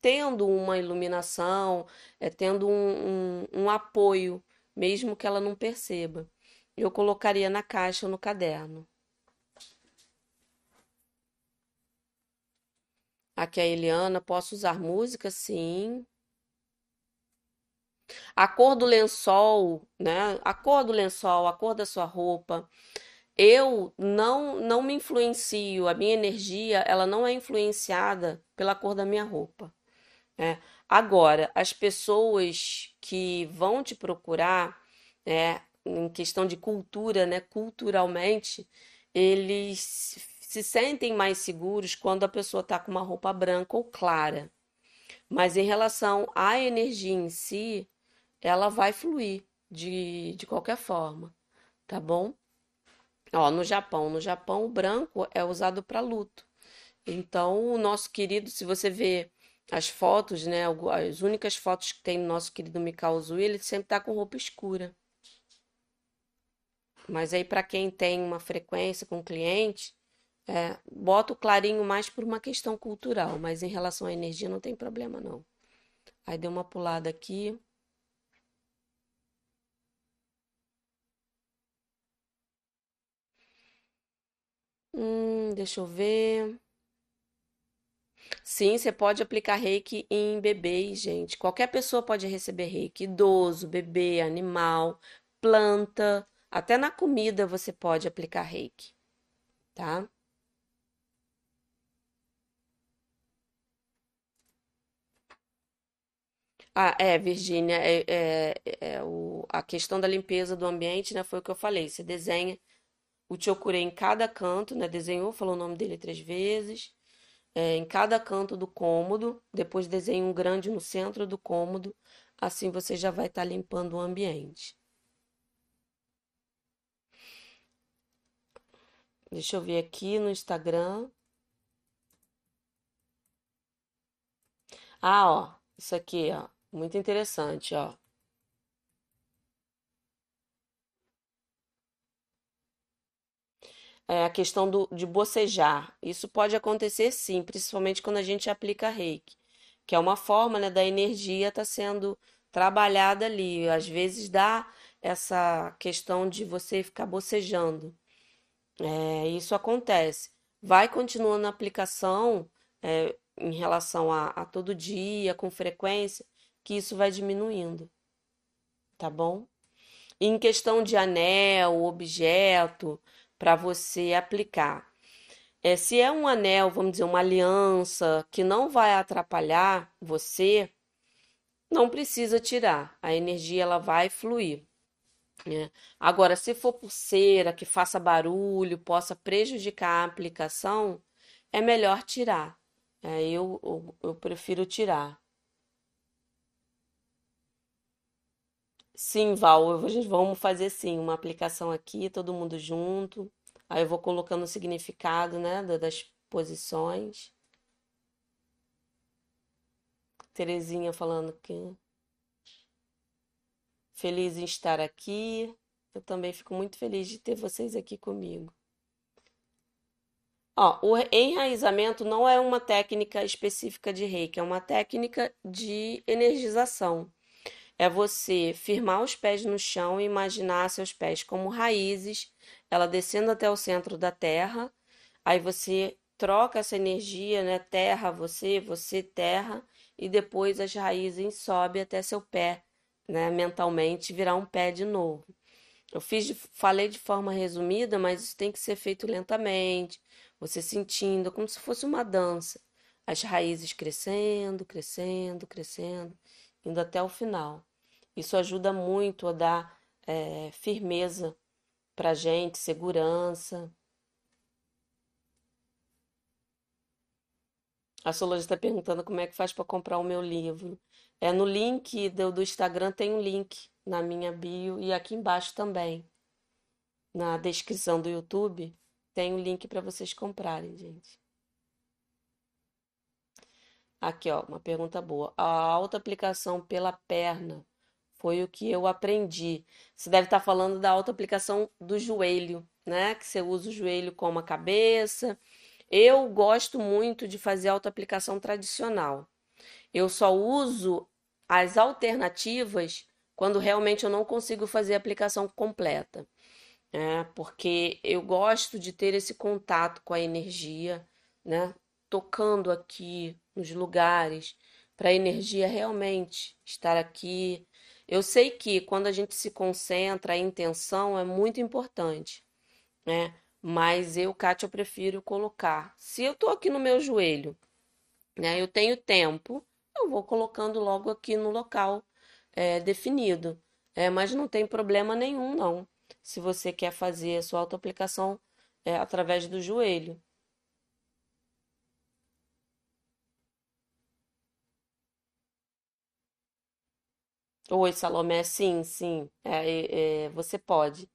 Speaker 1: tendo uma iluminação, é, tendo um, um, um apoio, mesmo que ela não perceba. Eu colocaria na caixa ou no caderno. Aqui a Eliana, posso usar música? Sim. A cor do lençol, né? A cor do lençol, a cor da sua roupa, eu não não me influencio, a minha energia, ela não é influenciada pela cor da minha roupa, né? Agora, as pessoas que vão te procurar, né, em questão de cultura, né, culturalmente, eles se sentem mais seguros quando a pessoa está com uma roupa branca ou clara. Mas em relação à energia em si, ela vai fluir de, de qualquer forma, tá bom? Ó, no Japão, no Japão o branco é usado para luto. Então, o nosso querido, se você vê As fotos, né? As únicas fotos que tem no nosso querido Mikau Uzui, ele sempre tá com roupa escura. Mas aí, para quem tem uma frequência com cliente, é, bota o clarinho mais por uma questão cultural, mas em relação à energia não tem problema não. Aí deu uma pulada aqui. Hum, deixa eu ver. Sim, você pode aplicar reiki em bebês, gente. Qualquer pessoa pode receber reiki, idoso, bebê, animal, planta, até na comida você pode aplicar reiki, tá? Ah, é, Virgínia, é, é- é o- a questão da limpeza do ambiente, né? Foi o que eu falei. Você desenha o Chokurei em cada canto, né? Desenhou, falou o nome dele três vezes, é, em cada canto do cômodo. Depois desenha um grande no centro do cômodo. Assim você já vai estar limpando o ambiente. Deixa eu ver aqui no Instagram. Ah, ó, isso aqui, ó, muito interessante, ó. É a questão do, de bocejar. Isso pode acontecer sim, principalmente quando a gente aplica reiki, que é uma forma, né, da energia estar sendo trabalhada ali. Às vezes dá essa questão de você ficar bocejando. É, isso acontece. Vai continuando a aplicação, é, em relação a, a todo dia, com frequência, que isso vai diminuindo, tá bom? Em questão de anel, objeto, para você aplicar. É, se é um anel, vamos dizer, uma aliança que não vai atrapalhar você, não precisa tirar. A energia ela vai fluir. né? Agora, se for pulseira que faça barulho, possa prejudicar a aplicação, é melhor tirar. É, eu, eu, eu prefiro tirar. Sim, Val, a gente vamos fazer sim uma aplicação aqui, todo mundo junto. Aí eu vou colocando o significado, né, da- das posições. Terezinha falando que feliz em estar aqui. Eu também fico muito feliz de ter vocês aqui comigo. Ó, o enraizamento não é uma técnica específica de Reiki, é uma técnica de energização. É você firmar os pés no chão e imaginar seus pés como raízes, ela descendo até o centro da terra. Aí você troca essa energia, né? Terra, você, você, terra, e depois as raízes sobem até seu pé, né? Mentalmente virar um pé de novo. Eu fiz, de- falei de forma resumida, mas isso tem que ser feito lentamente, você sentindo, como se fosse uma dança. As raízes crescendo, crescendo, crescendo, indo até o final. Isso ajuda muito a dar eh, firmeza pra gente, segurança. A Solange está perguntando como é que faz para comprar o meu livro. É no link do, do Instagram, tem um link na minha bio e aqui embaixo também. Na descrição do YouTube tem o link para vocês comprarem, gente. Aqui, ó, uma pergunta boa. A autoaplicação pela perna foi o que eu aprendi. Você deve estar falando da autoaplicação do joelho, né? Que você usa o joelho como a cabeça. Eu gosto muito de fazer autoaplicação tradicional. Eu só uso as alternativas quando realmente eu não consigo fazer a aplicação completa né? Porque eu gosto de ter esse contato com a energia, né? Tocando aqui nos lugares, para a energia realmente estar aqui. Eu sei que quando a gente se concentra, a intenção é muito importante, né? Mas eu, Kátia, eu prefiro colocar. Se eu tô aqui no meu joelho, né? Eu tenho tempo, eu vou colocando logo aqui no local é, definido. É, mas não tem problema nenhum, não. Se você quer fazer a sua autoaplicação é, através do joelho. Oi, Salomé, sim, sim. É, é, é, você pode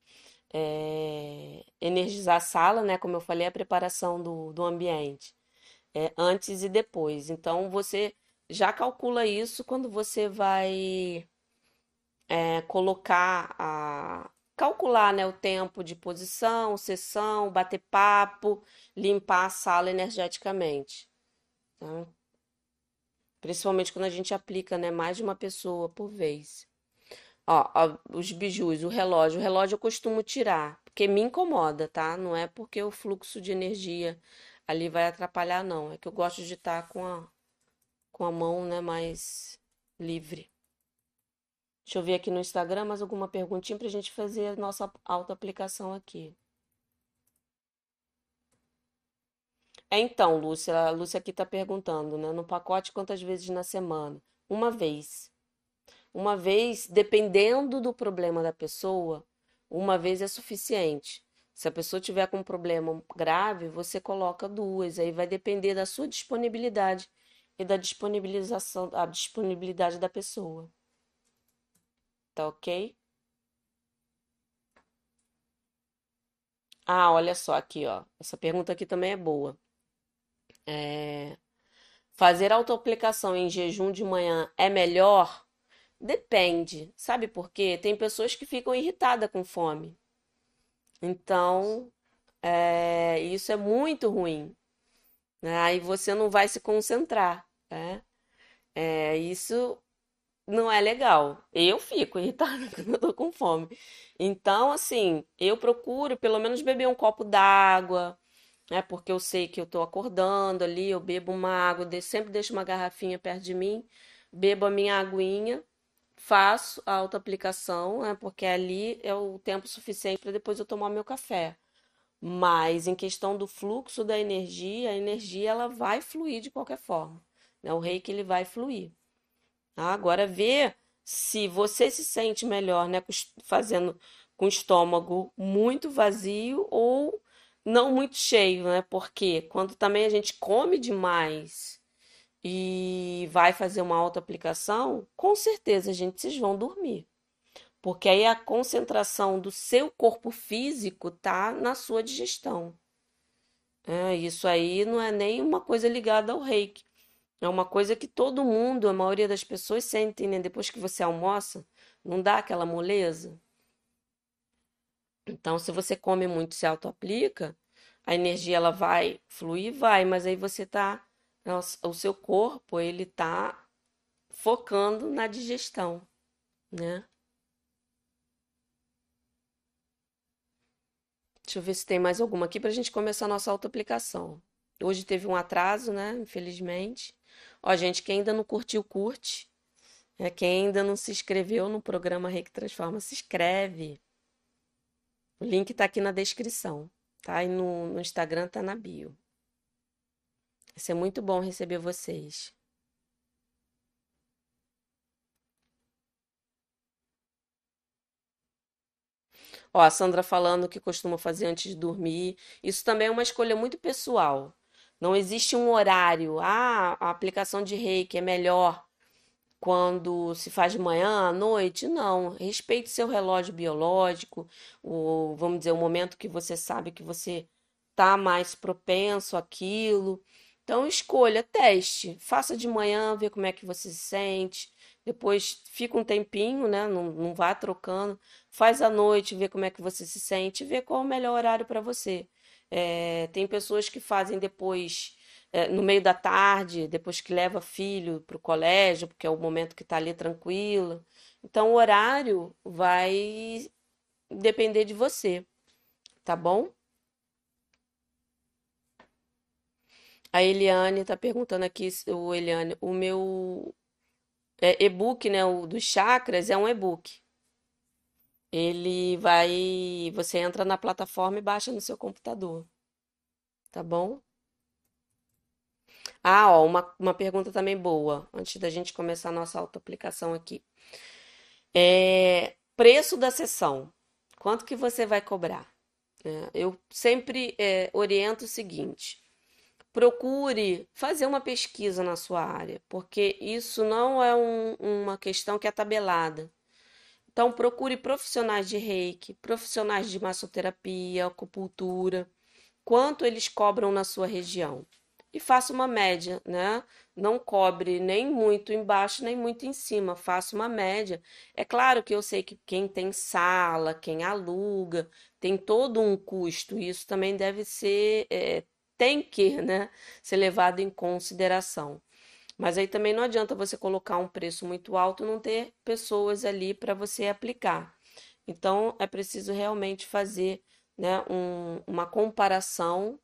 Speaker 1: é, energizar a sala, né? Como eu falei, a preparação do, do ambiente. é, antes e depois. Então, você já calcula isso quando você vai é, colocar a calcular, né, o tempo de posição, sessão, bater papo, limpar a sala energeticamente. Tá? Principalmente quando a gente aplica, né, mais de uma pessoa por vez. Ó, ó, os bijus, o relógio. O relógio eu costumo tirar, porque me incomoda, tá? Não é porque o fluxo de energia ali vai atrapalhar, não. É que eu gosto de estar com a, com a mão, né, mais livre. Deixa eu ver aqui no Instagram mais alguma perguntinha para a gente fazer a nossa auto-aplicação aqui. É então, Lúcia, a Lúcia aqui está perguntando, né? No pacote, quantas vezes na semana? Uma vez. Uma vez, dependendo do problema da pessoa, uma vez é suficiente. Se a pessoa tiver com um problema grave, você coloca duas. Aí vai depender da sua disponibilidade e da disponibilização, a disponibilidade da pessoa. Tá ok? Ah, olha só aqui, ó. Essa pergunta aqui também é boa. É... Fazer autoaplicação em jejum de manhã é melhor? Depende. Sabe por quê? Tem pessoas que ficam irritadas com fome. Então, é... isso é muito ruim. né? Aí você não vai se concentrar, né? É, isso não é legal. Eu fico irritada quando eu tô com fome. Então, assim, eu procuro pelo menos beber um copo d'água, né? Porque eu sei que eu tô acordando ali, eu bebo uma água, sempre deixo uma garrafinha perto de mim, bebo a minha aguinha, faço a autoaplicação, né? Porque ali é o tempo suficiente para depois eu tomar meu café. Mas em questão do fluxo da energia, a energia ela vai fluir de qualquer forma, né? O reiki ele vai fluir. Ah, Agora vê se você se sente melhor, né, fazendo com o estômago muito vazio ou não muito cheio, né? Porque quando também a gente come demais e vai fazer uma autoaplicação, com certeza, gente, vocês vão dormir. Porque aí a concentração do seu corpo físico tá na sua digestão. É, isso aí não é nem uma coisa ligada ao reiki. É uma coisa que todo mundo, a maioria das pessoas sentem, né? Depois que você almoça, não dá aquela moleza. Então, se você come muito, se auto-aplica, a energia ela vai fluir, vai, mas aí você tá, o seu corpo, ele tá focando na digestão, né? Deixa eu ver se tem mais alguma aqui pra gente começar a nossa auto-aplicação. Hoje teve um atraso, né? Infelizmente. Ó, gente, quem ainda não curtiu, curte. É, quem ainda não se inscreveu no programa Reiki Transforma, se inscreve. O link tá aqui na descrição, tá? E no, no Instagram tá na bio. Vai ser muito bom receber vocês. Ó, a Sandra falando que costuma fazer antes de dormir. Isso também é uma escolha muito pessoal. Não existe um horário. Ah, a aplicação de reiki é melhor quando se faz de manhã, à noite. Não. Respeite seu relógio biológico, o, vamos dizer, o momento que você sabe que você tá mais propenso àquilo. Então, escolha, teste. Faça de manhã, vê como é que você se sente. Depois fica um tempinho, né? Não, não vá trocando. Faz à noite, vê como é que você se sente, vê qual é o melhor horário para você. É, tem pessoas que fazem depois, é, no meio da tarde, depois que leva filho para o colégio, porque é o momento que está ali tranquilo. Então, o horário vai depender de você, tá bom? A Eliane está perguntando aqui, o Eliane, o meu é, e-book, né, o dos chakras é um e-book. Ele vai, você entra na plataforma e baixa no seu computador, tá bom? Ah, ó, uma, uma pergunta também boa, antes da gente começar a nossa autoaplicação aqui. É, preço da sessão. Quanto que você vai cobrar? É, eu sempre é, oriento o seguinte: procure fazer uma pesquisa na sua área, porque isso não é um- uma questão que é tabelada. Então, procure profissionais de reiki, profissionais de massoterapia, acupuntura, quanto eles cobram na sua região. E faça uma média, né? Não cobre nem muito embaixo, nem muito em cima, faça uma média. É claro que eu sei que quem tem sala, quem aluga, tem todo um custo, isso também deve ser, é, tem que, né, ser levado em consideração. Mas aí também não adianta você colocar um preço muito alto e não ter pessoas ali para você aplicar. Então é preciso realmente fazer né, um, uma comparação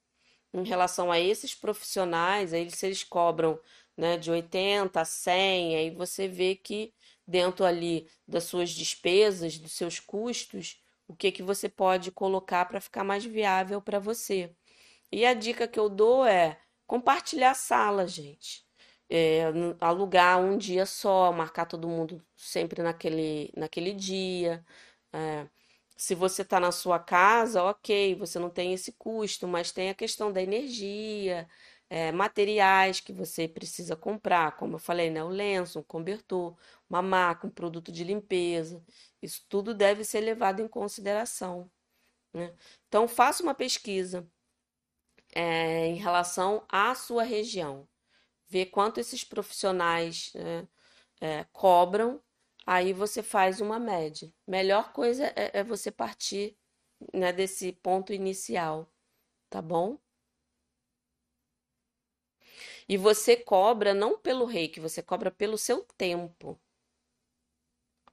Speaker 1: em relação a esses profissionais, aí se eles cobram né, de 80 a 100, aí você vê que dentro ali das suas despesas, dos seus custos, o que que você pode colocar para ficar mais viável para você. E a dica que eu dou é compartilhar a sala, gente. É, alugar um dia só, marcar todo mundo sempre naquele, naquele dia. É, se você está na sua casa, ok, você não tem esse custo, mas tem a questão da energia, é, materiais que você precisa comprar, como eu falei, né? O lenço, um cobertor, uma maca, um produto de limpeza. Isso tudo deve ser levado em consideração. Né? Então, faça uma pesquisa é, em relação à sua região. Vê quanto esses profissionais né, é, cobram Aí você faz uma média. Melhor coisa é, é você partir, né, desse ponto inicial, tá bom? E você cobra não pelo reiki, você cobra pelo seu tempo.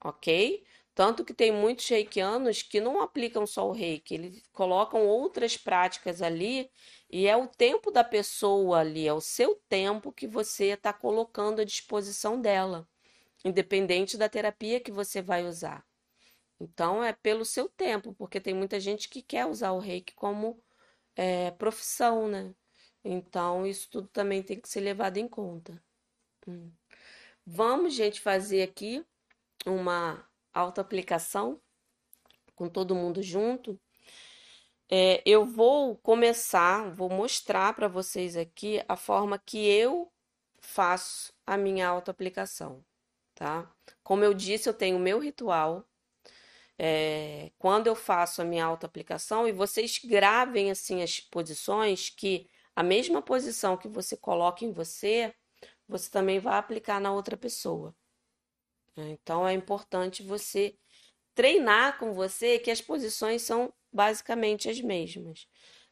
Speaker 1: Ok? Tanto que tem muitos reikianos que não aplicam só o reiki, eles colocam outras práticas ali e é o tempo da pessoa ali, é o seu tempo que você está colocando à disposição dela independente da terapia que você vai usar. Então, é pelo seu tempo, porque tem muita gente que quer usar o reiki como é, profissão, né? Então, isso tudo também tem que ser levado em conta. Hum. Vamos, gente, fazer aqui uma autoaplicação com todo mundo junto. É, eu vou começar, vou mostrar para vocês aqui a forma que eu faço a minha autoaplicação tá? Como eu disse, eu tenho o meu ritual. É, quando eu faço a minha auto-aplicação, e vocês gravem assim as posições, que a mesma posição que você coloca em você, você também vai aplicar na outra pessoa. Então é importante você treinar com você que as posições são basicamente as mesmas.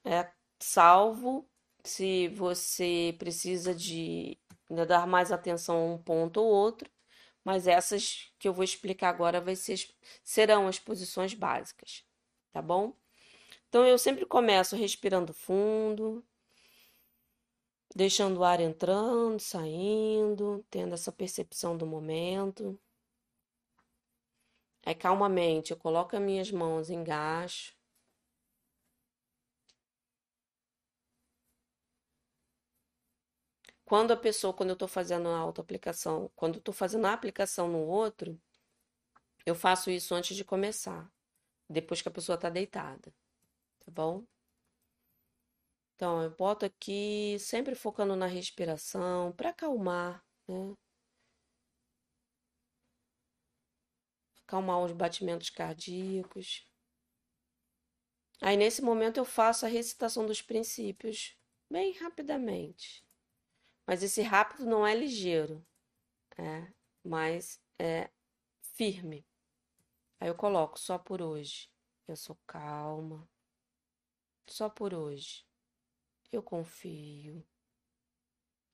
Speaker 1: É, salvo se você precisa de né, dar mais atenção a um ponto ou outro, mas essas que eu vou explicar agora vai ser, serão as posições básicas, tá bom? Então eu sempre começo respirando fundo, deixando o ar entrando, saindo, tendo essa percepção do momento. Aí calmamente eu coloco as minhas mãos engaixo Quando a pessoa, quando eu estou fazendo a autoaplicação, quando eu estou fazendo a aplicação no outro, eu faço isso antes de começar, depois que a pessoa está deitada, tá bom? Então, eu boto aqui, sempre focando na respiração, para acalmar, né? Acalmar os batimentos cardíacos. Aí, nesse momento, eu faço a recitação dos princípios, bem rapidamente. Mas esse rápido não é ligeiro, é, mas é firme. Aí eu coloco só por hoje. Eu sou calma. Só por hoje. Eu confio.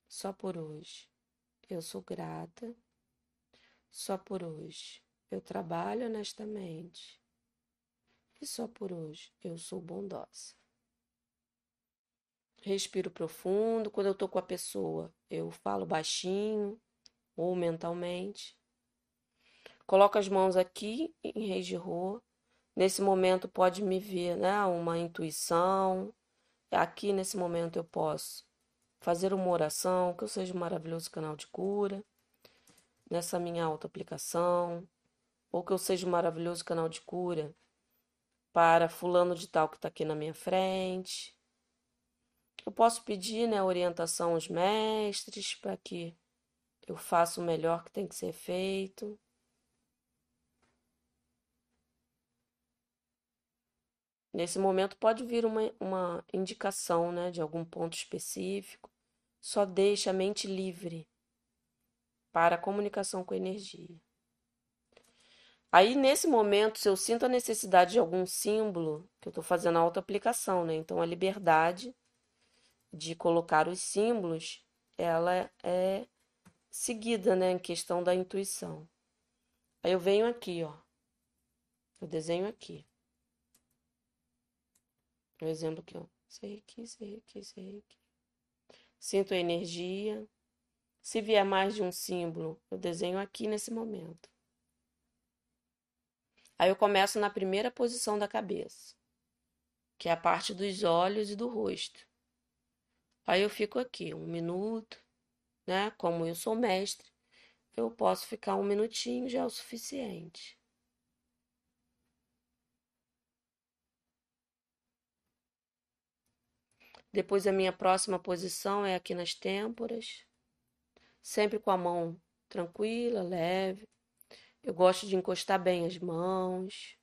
Speaker 1: Só por hoje. Eu sou grata. Só por hoje. Eu trabalho honestamente. E só por hoje eu sou bondosa. Respiro profundo. Quando eu tô com a pessoa, eu falo baixinho ou mentalmente. Coloco as mãos aqui em Reis de Rô. Nesse momento pode me vir, né, uma intuição. Aqui nesse momento eu posso fazer uma oração, que eu seja um maravilhoso canal de cura. Nessa minha auto-aplicação, ou que eu seja um maravilhoso canal de cura para fulano de tal que está aqui na minha frente. Eu posso pedir né, orientação aos mestres para que eu faça o melhor que tem que ser feito. Nesse momento pode vir uma, uma indicação né, de algum ponto específico, só deixa a mente livre para a comunicação com a energia. Aí, nesse momento, se eu sinto a necessidade de algum símbolo, que eu estou fazendo a auto-aplicação, né? Então, a liberdade de colocar os símbolos, ela é seguida, né, em questão da intuição. Aí eu venho aqui, ó. Eu desenho aqui. Por exemplo aqui, ó. Sei aqui, sei aqui, sei aqui. Sinto a energia. Se vier mais de um símbolo, eu desenho aqui nesse momento. Aí eu começo na primeira posição da cabeça, que é a parte dos olhos e do rosto. Aí eu fico aqui um minuto, né? Como eu sou mestre, eu posso ficar um minutinho já é o suficiente. Depois a minha próxima posição é aqui nas têmporas, sempre com a mão tranquila, leve. Eu gosto de encostar bem as mãos.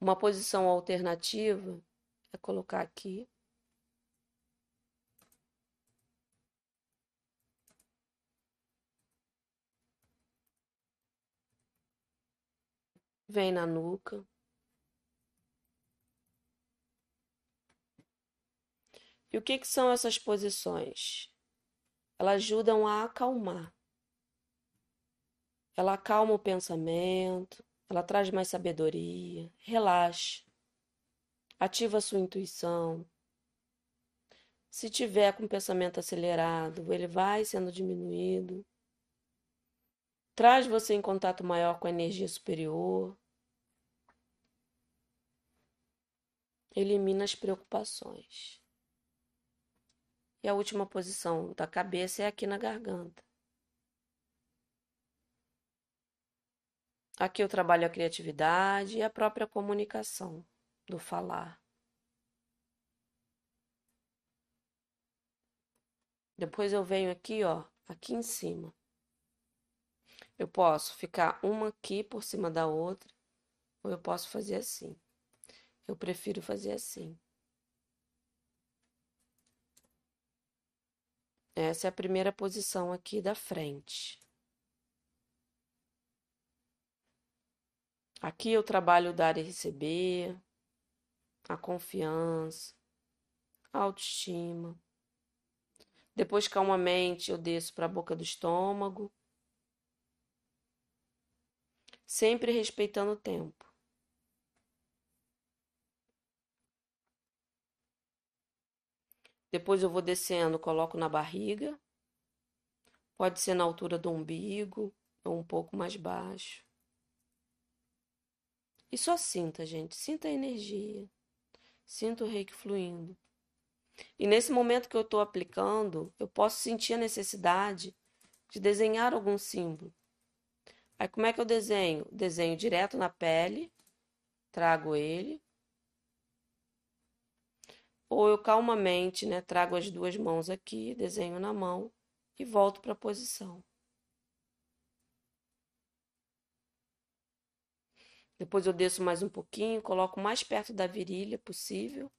Speaker 1: Uma posição alternativa é colocar aqui. Vem na nuca. E o que, que são essas posições? Elas ajudam a acalmar. Ela acalma o pensamento, ela traz mais sabedoria, relaxa ativa sua intuição. Se tiver com o pensamento acelerado, ele vai sendo diminuído. Traz você em contato maior com a energia superior. Elimina as preocupações. E a última posição da cabeça é aqui na garganta. Aqui eu trabalho a criatividade e a própria comunicação do falar. Depois eu venho aqui, ó, aqui em cima. Eu posso ficar uma aqui por cima da outra, ou eu posso fazer assim. Eu prefiro fazer assim. Essa é a primeira posição aqui da frente. Aqui eu trabalho dar e receber, a confiança, a autoestima. Depois, calmamente, eu desço para a boca do estômago, sempre respeitando o tempo. Depois eu vou descendo, coloco na barriga. Pode ser na altura do umbigo ou um pouco mais baixo. E só sinta, gente, sinta a energia. Sinto o reiki fluindo. E nesse momento que eu estou aplicando, eu posso sentir a necessidade de desenhar algum símbolo. Aí como é que eu desenho? Desenho direto na pele, trago ele. Ou eu calmamente, né, trago as duas mãos aqui, desenho na mão e volto para a posição. Depois eu desço mais um pouquinho, coloco mais perto da virilha possível.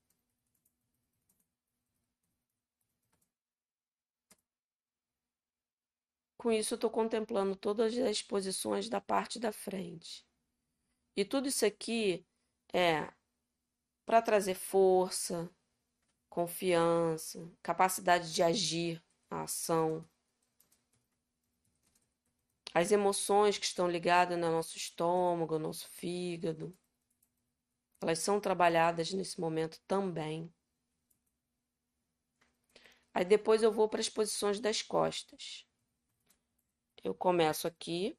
Speaker 1: Com isso, eu estou contemplando todas as posições da parte da frente. E tudo isso aqui é para trazer força, confiança, capacidade de agir, a ação as emoções que estão ligadas no nosso estômago, no nosso fígado, elas são trabalhadas nesse momento também. Aí depois eu vou para as posições das costas. Eu começo aqui.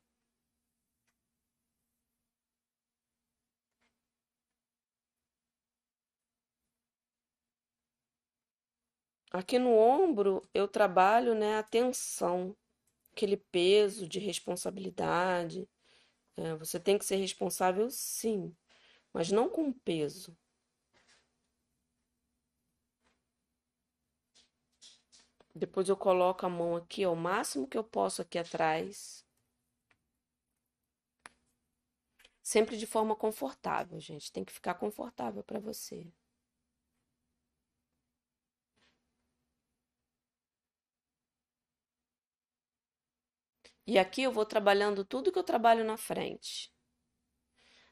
Speaker 1: Aqui no ombro eu trabalho né, a tensão aquele peso de responsabilidade. É, você tem que ser responsável, sim, mas não com peso. Depois eu coloco a mão aqui ao máximo que eu posso aqui atrás. Sempre de forma confortável, gente. Tem que ficar confortável para você. E aqui eu vou trabalhando tudo que eu trabalho na frente.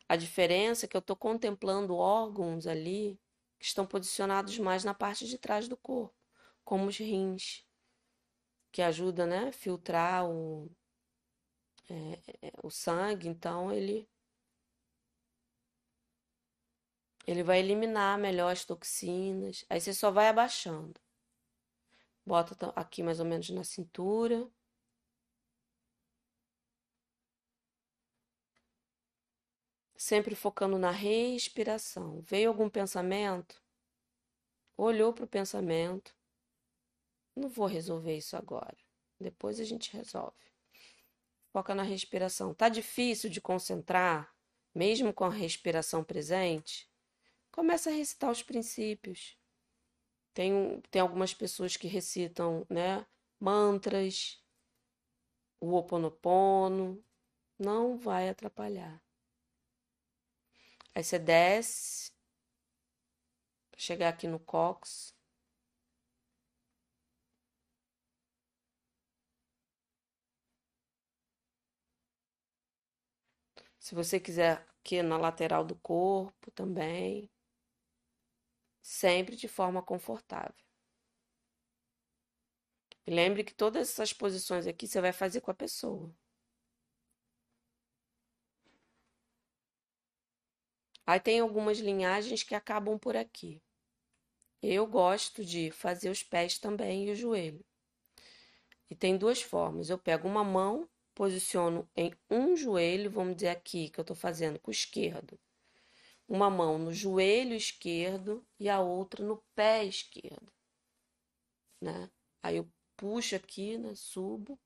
Speaker 1: A diferença é que eu estou contemplando órgãos ali que estão posicionados mais na parte de trás do corpo, como os rins, que ajuda, né, a filtrar o, é, é, o sangue. Então ele ele vai eliminar melhor as toxinas. Aí você só vai abaixando. Bota aqui mais ou menos na cintura. Sempre focando na respiração. Veio algum pensamento? Olhou para o pensamento. Não vou resolver isso agora. Depois a gente resolve. Foca na respiração. Tá difícil de concentrar, mesmo com a respiração presente? Começa a recitar os princípios. Tem, tem algumas pessoas que recitam, né, mantras, o oponopono. Não vai atrapalhar. Aí você desce, chegar aqui no cox. Se você quiser aqui na lateral do corpo também, sempre de forma confortável. Lembre que todas essas posições aqui você vai fazer com a pessoa. Aí tem algumas linhagens que acabam por aqui. Eu gosto de fazer os pés também e o joelho. E tem duas formas. Eu pego uma mão, posiciono em um joelho, vamos dizer aqui que eu estou fazendo com o esquerdo. Uma mão no joelho esquerdo e a outra no pé esquerdo. Né? Aí eu puxo aqui, né? Subo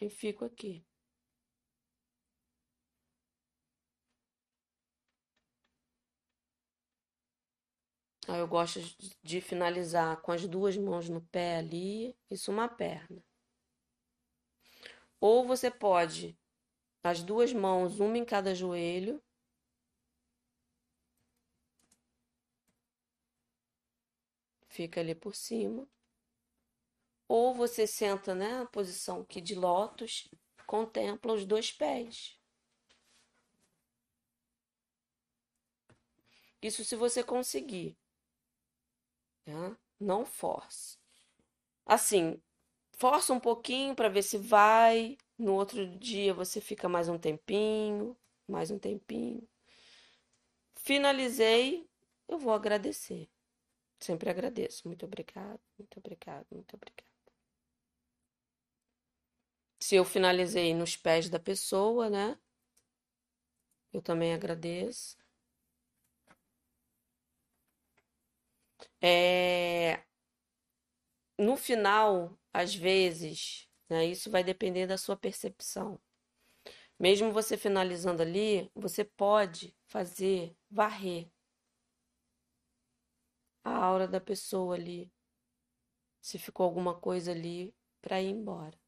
Speaker 1: e fico aqui. Aí eu gosto de finalizar com as duas mãos no pé ali, isso uma perna. Ou você pode, as duas mãos, uma em cada joelho. Fica ali por cima. Ou você senta, né, posição aqui de lótus, contempla os dois pés. Isso se você conseguir. Tá? Não force. Assim, força um pouquinho para ver se vai. No outro dia você fica mais um tempinho, mais um tempinho. Finalizei, eu vou agradecer. Sempre agradeço. Muito obrigado, muito obrigado, muito obrigado. Se eu finalizei nos pés da pessoa, né? Eu também agradeço. É, no final, às vezes, né, isso vai depender da sua percepção. Mesmo você finalizando ali, você pode fazer varrer a aura da pessoa ali. Se ficou alguma coisa ali para ir embora.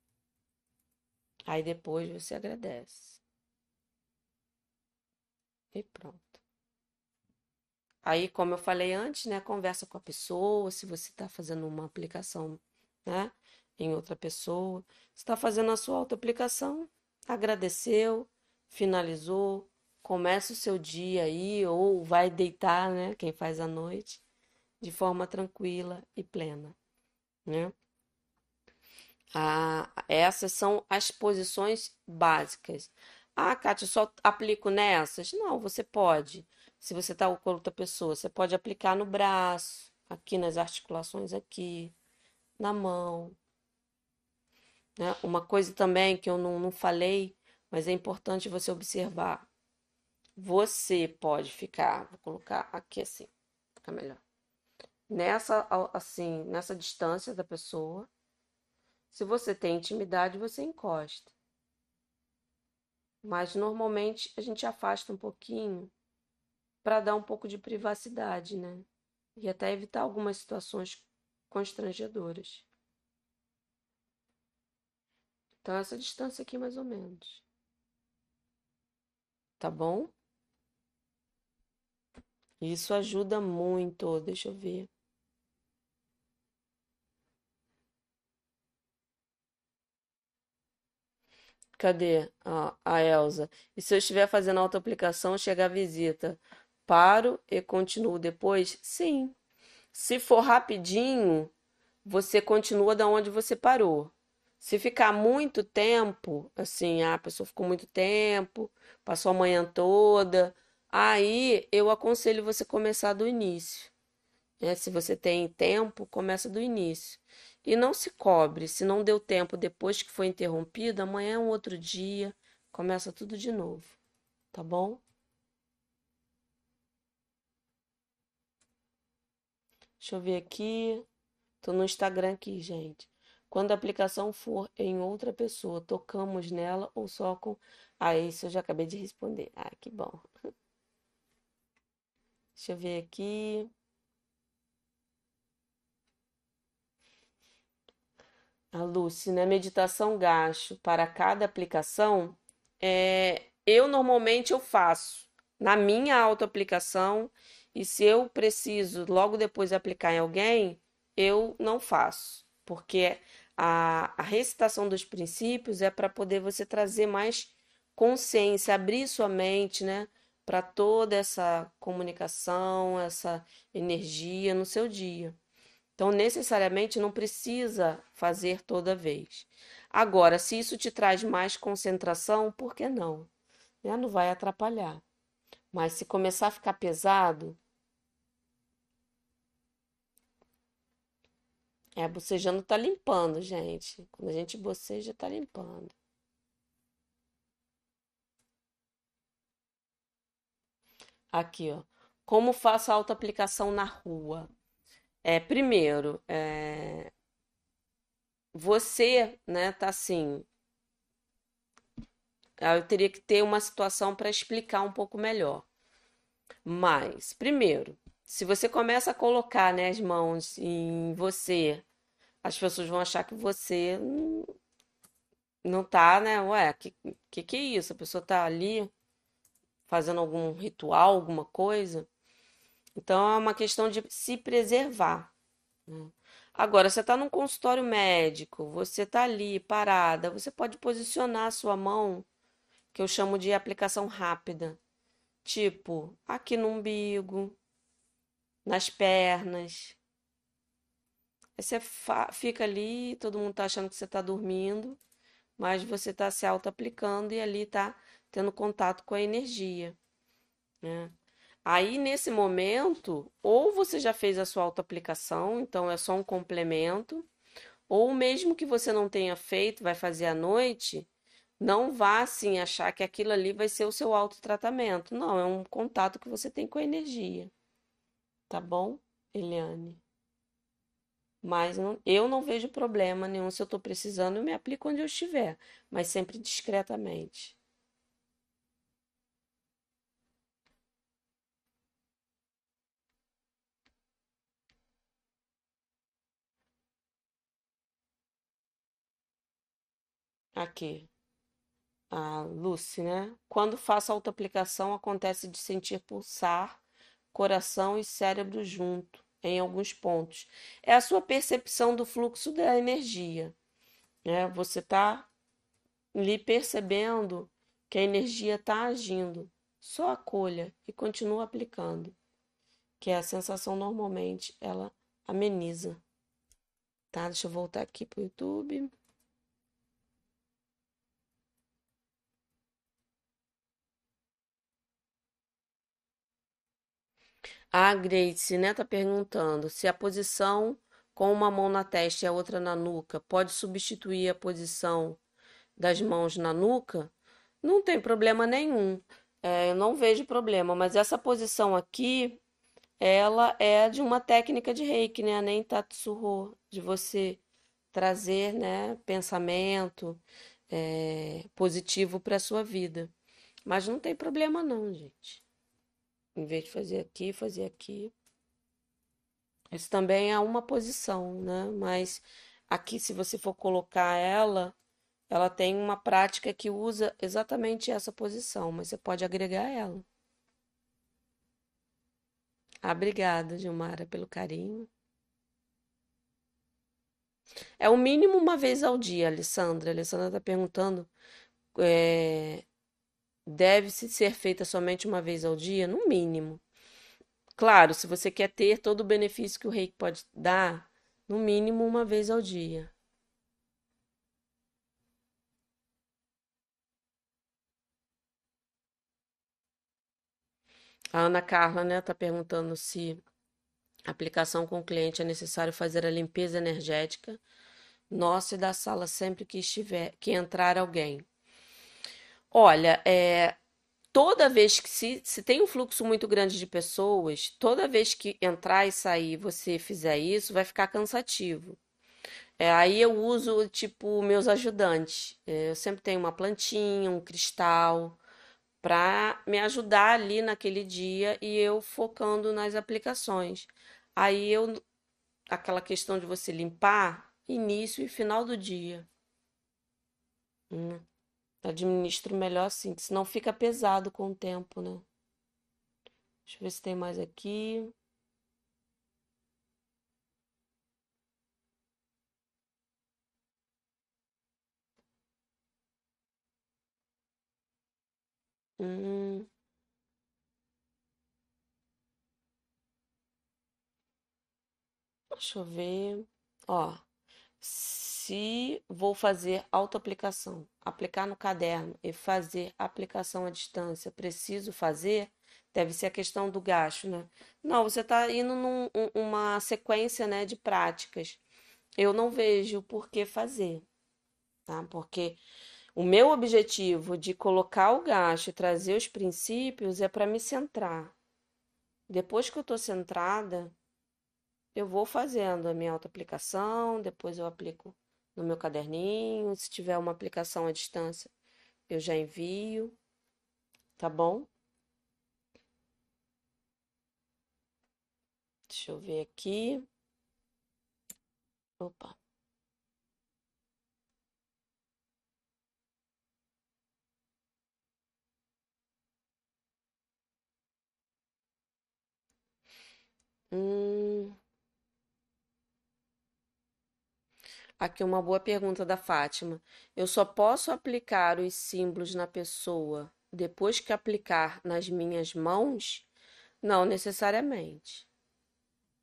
Speaker 1: Aí depois você agradece. E pronto. Aí, como eu falei antes, né, conversa com a pessoa, se você está fazendo uma aplicação, né, em outra pessoa, está fazendo a sua auto-aplicação, agradeceu, finalizou, começa o seu dia aí ou vai deitar, né, quem faz à noite, de forma tranquila e plena, né? Ah, essas são as posições básicas. Ah, Kátia, só aplico nessas? Não, você pode se você está com outra pessoa, você pode aplicar no braço, aqui nas articulações aqui, na mão. Né? Uma coisa também que eu não, não falei, mas é importante você observar. Você pode ficar, vou colocar aqui assim, fica melhor. Nessa, assim, nessa distância da pessoa. Se você tem intimidade, você encosta. Mas normalmente a gente afasta um pouquinho para dar um pouco de privacidade, né? E até evitar algumas situações constrangedoras. Então, essa distância aqui, mais ou menos. Tá bom? Isso ajuda muito. Deixa eu ver. Cadê a, Elsa? E se eu estiver fazendo autoaplicação, chega a visita, paro e continuo depois? Sim. Se for rapidinho, você continua da onde você parou. Se ficar muito tempo, assim, a pessoa ficou muito tempo, passou a manhã toda, aí eu aconselho você começar do início. Né? Se você tem tempo, começa do início. E não se cobre. Se não deu tempo depois que foi interrompido, amanhã é um outro dia, começa tudo de novo. Tá bom? Deixa eu ver aqui. Tô no Instagram aqui, gente. Quando a aplicação for em outra pessoa, tocamos nela ou só com. Ah, isso eu já acabei de responder. Ah, que bom. Deixa eu ver aqui. A Lucy, né? Meditação gasto para cada aplicação. É, eu normalmente eu faço na minha autoaplicação e se eu preciso logo depois aplicar em alguém, eu não faço, porque a, a recitação dos princípios é para poder você trazer mais consciência, abrir sua mente, né, para toda essa comunicação, essa energia no seu dia. Então, necessariamente não precisa fazer toda vez. Agora, se isso te traz mais concentração, por que não? Né? Não vai atrapalhar. Mas se começar a ficar pesado, é, bocejando tá limpando, gente. Quando a gente boceja, tá limpando. Aqui, ó. Como faço a autoaplicação na rua? É, primeiro, é, você, né, tá assim. Eu teria que ter uma situação para explicar um pouco melhor. Mas, primeiro, se você começa a colocar, né, as mãos em você, as pessoas vão achar que você não tá, né? Ué, que, que que é isso? A pessoa tá ali fazendo algum ritual, alguma coisa. Então é uma questão de se preservar. Né? Agora, você está num consultório médico, você está ali parada, você pode posicionar a sua mão, que eu chamo de aplicação rápida, tipo aqui no umbigo, nas pernas. Aí você fica ali, todo mundo está achando que você está dormindo, mas você está se auto-aplicando e ali está tendo contato com a energia. Né? Aí, nesse momento, ou você já fez a sua autoaplicação, então é só um complemento, ou mesmo que você não tenha feito, vai fazer à noite, não vá assim achar que aquilo ali vai ser o seu autotratamento. Não, é um contato que você tem com a energia. Tá bom, Eliane? Mas não, eu não vejo problema nenhum se eu estou precisando, eu me aplico onde eu estiver, mas sempre discretamente. Aqui, a Lucy, né? Quando faço autoaplicação, acontece de sentir pulsar coração e cérebro junto, em alguns pontos. É a sua percepção do fluxo da energia, né? Você está lhe percebendo que a energia está agindo. Só acolha e continua aplicando, que é a sensação normalmente ela ameniza. Tá? Deixa eu voltar aqui para o YouTube. A Grace, né, tá perguntando se a posição com uma mão na testa e a outra na nuca pode substituir a posição das mãos na nuca? Não tem problema nenhum. É, eu não vejo problema, mas essa posição aqui, ela é de uma técnica de Reiki, né? Nem Tatsuho, de você trazer, né, pensamento é, positivo para sua vida. Mas não tem problema não, gente. Em vez de fazer aqui, fazer aqui. Isso também é uma posição, né? Mas aqui, se você for colocar ela, ela tem uma prática que usa exatamente essa posição, mas você pode agregar ela. Ah, obrigada, Gilmara, pelo carinho. É o mínimo uma vez ao dia, Alessandra. A Alessandra está perguntando é, deve ser feita somente uma vez ao dia, no mínimo. Claro, se você quer ter todo o benefício que o reiki pode dar, no mínimo uma vez ao dia. A Ana Carla, né, tá perguntando se aplicação com o cliente é necessário fazer a limpeza energética nossa e da sala sempre que estiver, que entrar alguém. Olha, é, toda vez que se, se tem um fluxo muito grande de pessoas, toda vez que entrar e sair você fizer isso, vai ficar cansativo. É, aí eu uso, tipo, meus ajudantes. É, eu sempre tenho uma plantinha, um cristal, para me ajudar ali naquele dia e eu focando nas aplicações. Aí eu, aquela questão de você limpar, início e final do dia. Hum, administro melhor assim, senão fica pesado com o tempo, né? Deixa eu ver se tem mais aqui. Hum, deixa eu ver. Ó, se vou fazer autoaplicação, aplicar no caderno e fazer aplicação à distância, preciso fazer? Deve ser a questão do gasto, né? Não, você está indo numa sequência, né, de práticas. Eu não vejo por que fazer, tá? Porque o meu objetivo de colocar o gasto e trazer os princípios é para me centrar. Depois que eu estou centrada, eu vou fazendo a minha autoaplicação, depois eu aplico no meu caderninho. Se tiver uma aplicação à distância, eu já envio, tá bom? Deixa eu ver aqui. Opa. Hum. Aqui uma boa pergunta da Fátima. Eu só posso aplicar os símbolos na pessoa depois que aplicar nas minhas mãos? Não necessariamente.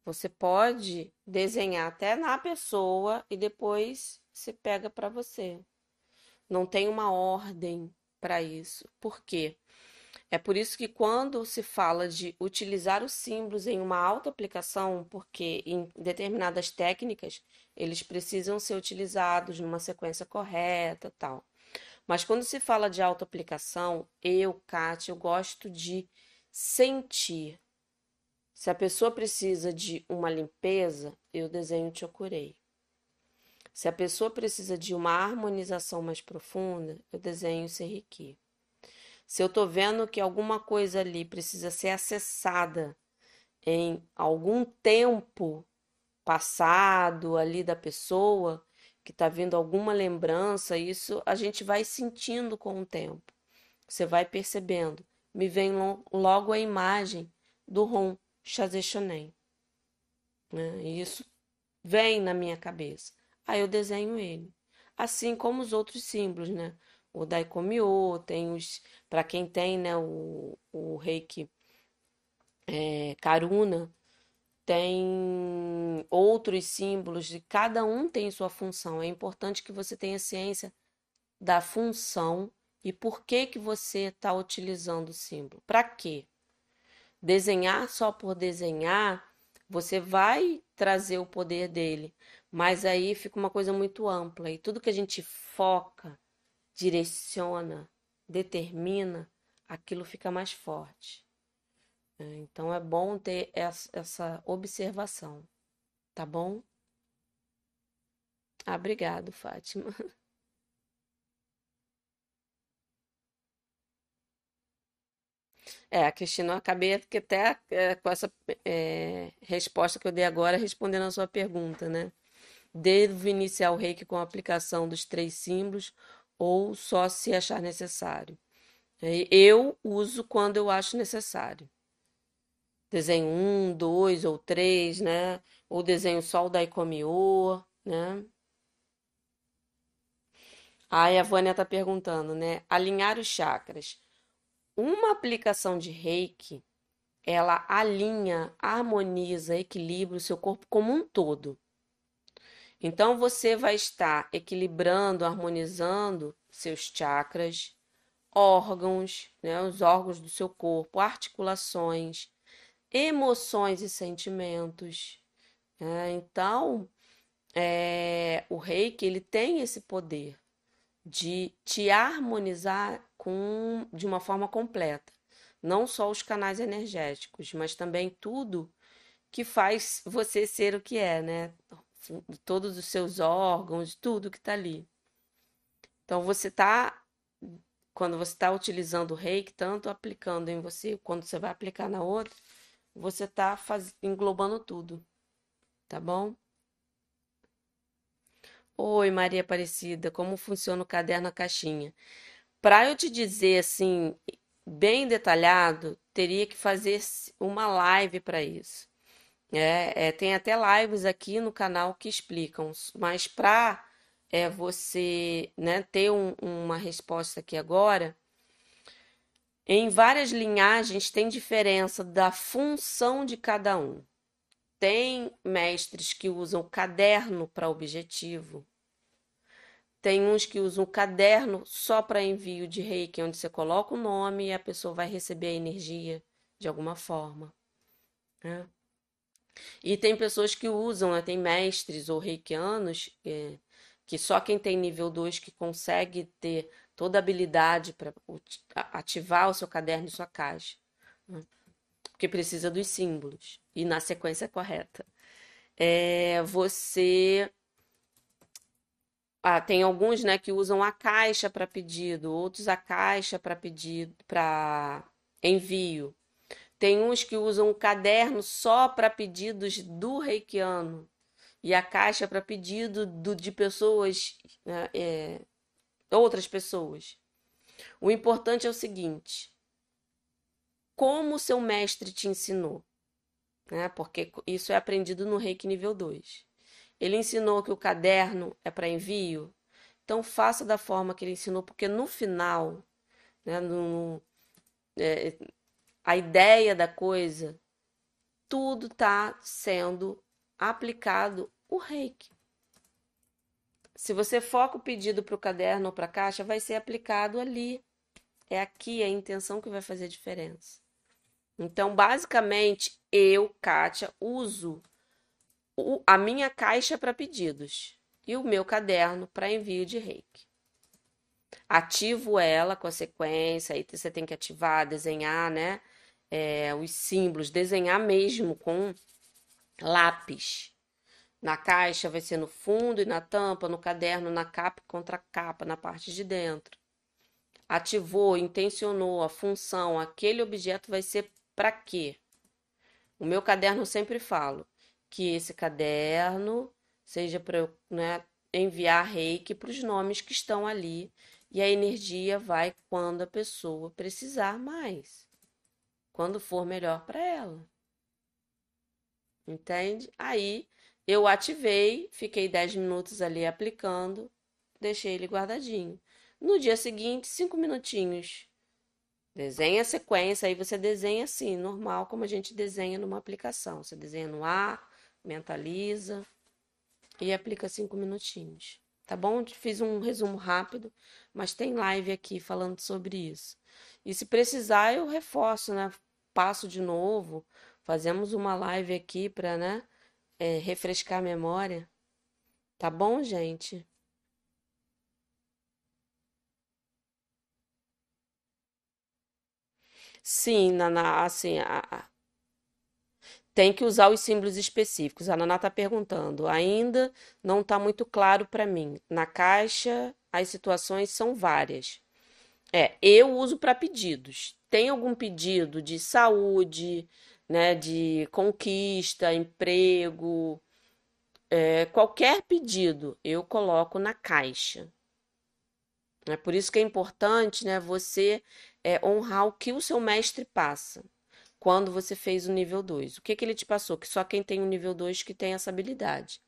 Speaker 1: Você pode desenhar até na pessoa e depois se pega para você. Não tem uma ordem para isso. Por quê? É por isso que quando se fala de utilizar os símbolos em uma auto-aplicação, porque em determinadas técnicas eles precisam ser utilizados numa sequência correta, tal. Mas quando se fala de auto-aplicação, eu, Kátia, eu gosto de sentir. Se a pessoa precisa de uma limpeza, eu desenho te curei. Se a pessoa precisa de uma harmonização mais profunda, eu desenho Serriqui. Se eu estou vendo que alguma coisa ali precisa ser acessada em algum tempo passado ali da pessoa, que está vindo alguma lembrança, isso a gente vai sentindo com o tempo. Você vai percebendo. Me vem logo a imagem do Ron Chazechonen. Né? E isso vem na minha cabeça. Aí eu desenho ele. Assim como os outros símbolos, né? O Daikomyo, tem os, para quem tem, né, o, o Reiki é, Karuna, tem outros símbolos, de cada um tem sua função. É importante que você tenha ciência da função e por que que você está utilizando o símbolo. Para quê? Desenhar só por desenhar, você vai trazer o poder dele, mas aí fica uma coisa muito ampla e tudo que a gente foca direciona, determina, aquilo fica mais forte. É, então é bom ter essa observação, tá bom? Ah, obrigado, Fátima. É, a Cristina, eu acabei até é, com essa é, resposta que eu dei agora, respondendo a sua pergunta, né? Devo iniciar o reiki com a aplicação dos três símbolos ou só se achar necessário. É, eu uso quando eu acho necessário. Desenho um, dois ou três, né? Ou desenho só o Daikomiô, né? Aí a Vânia tá perguntando, né? Alinhar os chakras. Uma aplicação de Reiki, ela alinha, harmoniza, equilibra o seu corpo como um todo. Então você vai estar equilibrando, harmonizando seus chakras, órgãos, né, os órgãos do seu corpo, articulações, emoções e sentimentos. Né? Então, é, o reiki ele tem esse poder de te harmonizar com, de uma forma completa. Não só os canais energéticos, mas também tudo que faz você ser o que é, né? Todos os seus órgãos, tudo que está ali. Então você está, quando você está utilizando o reiki, tanto aplicando em você, quando você vai aplicar na outra, você está englobando tudo, tá bom? Oi, Maria Aparecida, como funciona o caderno a caixinha? Para eu te dizer assim, bem detalhado, teria que fazer uma live para isso. É, é, tem até lives aqui no canal que explicam, mas para é, você né, ter um, uma resposta aqui agora, em várias linhagens tem diferença da função de cada um. Tem mestres que usam caderno para objetivo. Tem uns que usam caderno só para envio de reiki, onde você coloca o nome e a pessoa vai receber a energia de alguma forma. Né? E tem pessoas que usam, né? tem mestres ou reikianos, é, que só quem tem nível 2 que consegue ter toda a habilidade para ativar o seu caderno e sua caixa. Né? Porque precisa dos símbolos e na sequência correta. É, você. Ah, tem alguns né, que usam a caixa para pedido, outros a caixa para pedido, para envio. Tem uns que usam o caderno só para pedidos do reikiano e a caixa para pedido do, de pessoas né, é, outras pessoas. O importante é o seguinte: como seu mestre te ensinou, né? Porque isso é aprendido no Reiki nível 2. Ele ensinou que o caderno é para envio, então faça da forma que ele ensinou, porque no final, né, no, é, a ideia da coisa, tudo está sendo aplicado o reiki. Se você foca o pedido para o caderno ou para a caixa, vai ser aplicado ali. É aqui a intenção que vai fazer a diferença. Então, basicamente, eu, Kátia, uso o, a minha caixa para pedidos e o meu caderno para envio de reiki. Ativo ela com a sequência, aí você tem que ativar, desenhar, né? É, os símbolos, desenhar mesmo com lápis. Na caixa vai ser no fundo e na tampa, no caderno, na capa contra capa, na parte de dentro. Ativou, intencionou a função, aquele objeto vai ser para quê? O meu caderno eu sempre falo que esse caderno seja para né, enviar reiki para os nomes que estão ali e a energia vai quando a pessoa precisar mais, quando for melhor para ela. Entende? Aí eu ativei, fiquei 10 minutos ali aplicando, deixei ele guardadinho. No dia seguinte, 5 minutinhos. Desenha a sequência, aí você desenha assim, normal, como a gente desenha numa aplicação. Você desenha no ar, mentaliza e aplica 5 minutinhos. Tá bom? Fiz um resumo rápido, mas tem live aqui falando sobre isso. E se precisar, eu reforço, né? Passo de novo, fazemos uma live aqui para, né? é, refrescar a memória. Tá bom, gente? Sim, Naná, assim, a- tem que usar os símbolos específicos. A Naná está perguntando, ainda não está muito claro para mim. Na caixa, as situações são várias. É, eu uso para pedidos. Tem algum pedido de saúde, né, de conquista, emprego, é, qualquer pedido eu coloco na caixa. É por isso que é importante, né, você é, honrar o que o seu mestre passa quando você fez o nível 2. O que, que ele te passou? Que só quem tem o nível 2 que tem essa habilidade.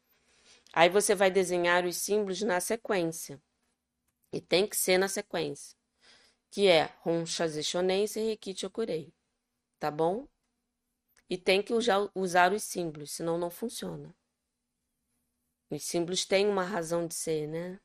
Speaker 1: Aí você vai desenhar os símbolos na sequência. E tem que ser na sequência, que é Ron Chaze Shonense e Riki Chokurei, tá bom? E tem que usar, os símbolos, senão não funciona. Os símbolos têm uma razão de ser, né?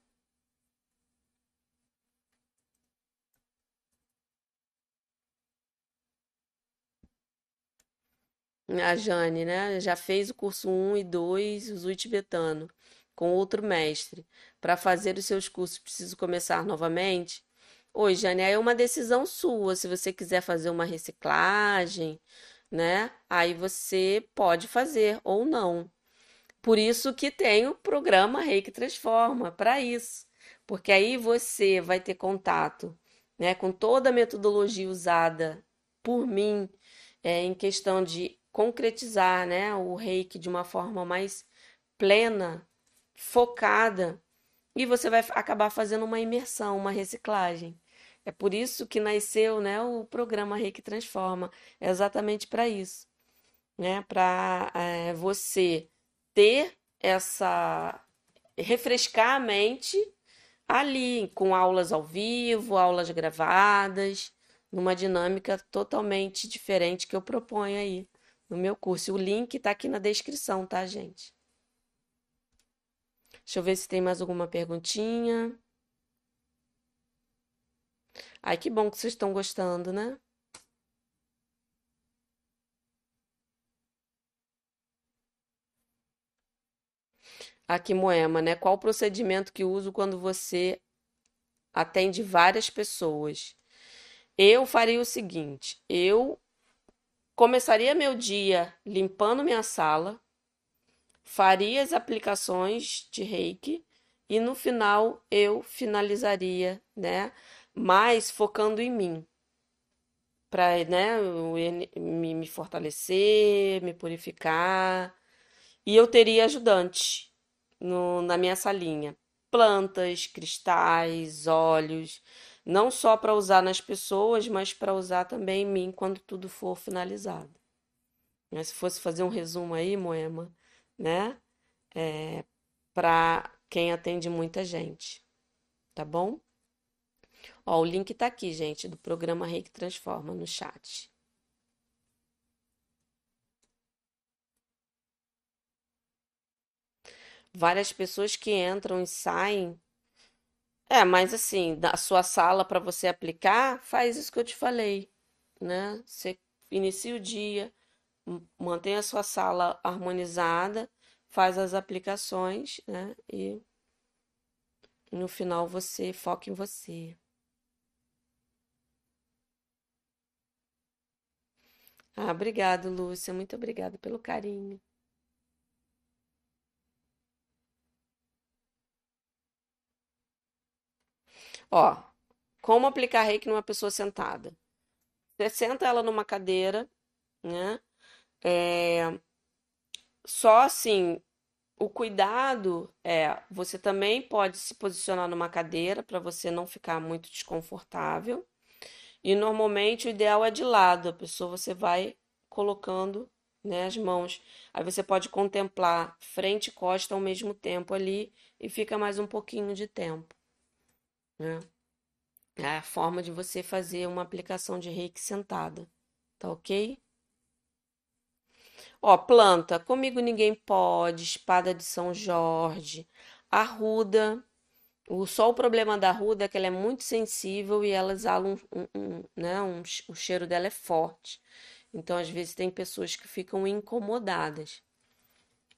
Speaker 1: A Jane, né? Já fez o curso 1 e 2, o Zui tibetano, com outro mestre. Para fazer os seus cursos, preciso começar novamente? Oi, Jane, aí é uma decisão sua. Se você quiser fazer uma reciclagem, né? Aí você pode fazer ou não. Por isso que tem o programa Reiki Transforma, para isso. Porque aí você vai ter contato, né, com toda a metodologia usada por mim é, em questão de concretizar, né, o Reiki de uma forma mais plena, focada, e você vai acabar fazendo uma imersão, uma reciclagem. É por isso que nasceu, né, o programa Reiki Transforma, é exatamente para isso, né, para é, você ter essa refrescar a mente ali com aulas ao vivo, aulas gravadas, numa dinâmica totalmente diferente que eu proponho aí no meu curso. O link está aqui na descrição, tá, gente? Deixa eu ver se tem mais alguma perguntinha. Ai, que bom que vocês estão gostando, né? Aqui, Moema, né? Qual o procedimento que uso quando você atende várias pessoas? Eu faria o seguinte: eu começaria meu dia limpando minha sala, faria as aplicações de reiki e no final eu finalizaria, né? Mais focando em mim, para né, me, me fortalecer, me purificar. E eu teria ajudante no, na minha salinha: plantas, cristais, óleos não só para usar nas pessoas, mas para usar também em mim quando tudo for finalizado. Mas se fosse fazer um resumo aí, Moema, né? É, para quem atende muita gente, tá bom? Ó, o link tá aqui, gente, do programa Reiki Transforma no chat. Várias pessoas que entram e saem é, mas assim, da sua sala para você aplicar, faz isso que eu te falei, né? Você inicia o dia, mantém a sua sala harmonizada, faz as aplicações, né? E no final você foca em você. Ah, obrigado, Lúcia. Muito obrigada pelo carinho. Ó, como aplicar reiki numa pessoa sentada? Você senta ela numa cadeira, né? É, só assim, o cuidado é, você também pode se posicionar numa cadeira para você não ficar muito desconfortável. E normalmente o ideal é de lado, a pessoa você vai colocando, né, as mãos. Aí você pode contemplar frente e costa ao mesmo tempo ali e fica mais um pouquinho de tempo né? É a forma de você fazer uma aplicação de reiki sentada, tá ok? Ó, planta, comigo ninguém pode, espada de São Jorge, arruda. O, só o problema da arruda é que ela é muito sensível e ela exala um, um, um né, um, o cheiro dela é forte. Então, às vezes, tem pessoas que ficam incomodadas.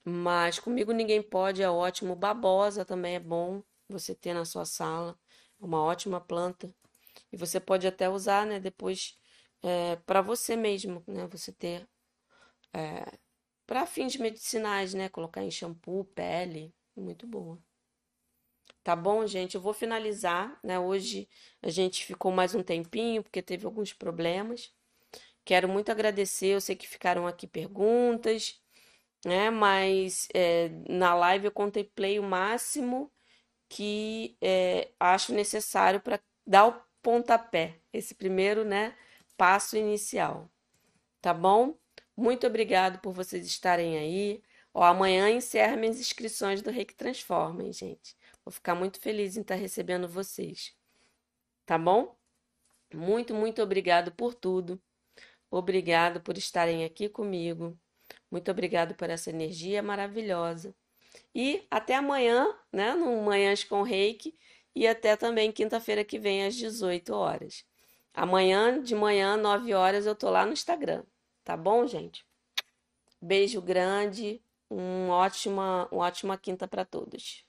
Speaker 1: Mas comigo ninguém pode, é ótimo. Babosa também é bom você ter na sua sala uma ótima planta. E você pode até usar, né, depois é, para você mesmo, né, você ter é, para fins medicinais, né, colocar em shampoo, pele, muito boa. Tá bom, gente? Eu vou finalizar, né? Hoje a gente ficou mais um tempinho porque teve alguns problemas. Quero muito agradecer, eu sei que ficaram aqui perguntas, né? Mas é, na live eu contemplei o máximo que é, acho necessário para dar o pontapé, esse primeiro né, passo inicial. Tá bom? Muito obrigado por vocês estarem aí. Ó, amanhã encerra minhas inscrições do Reiki Transforma, hein, gente? Vou ficar muito feliz em estar recebendo vocês. Tá bom? Muito, muito obrigado por tudo. Obrigado por estarem aqui comigo. Muito obrigado por essa energia maravilhosa. E até amanhã, né, no Manhãs com Reiki, e até também quinta-feira que vem às 18 horas. Amanhã de manhã, 9 horas, eu tô lá no Instagram. Tá bom, gente? Beijo grande, um ótima, uma ótima quinta para todos.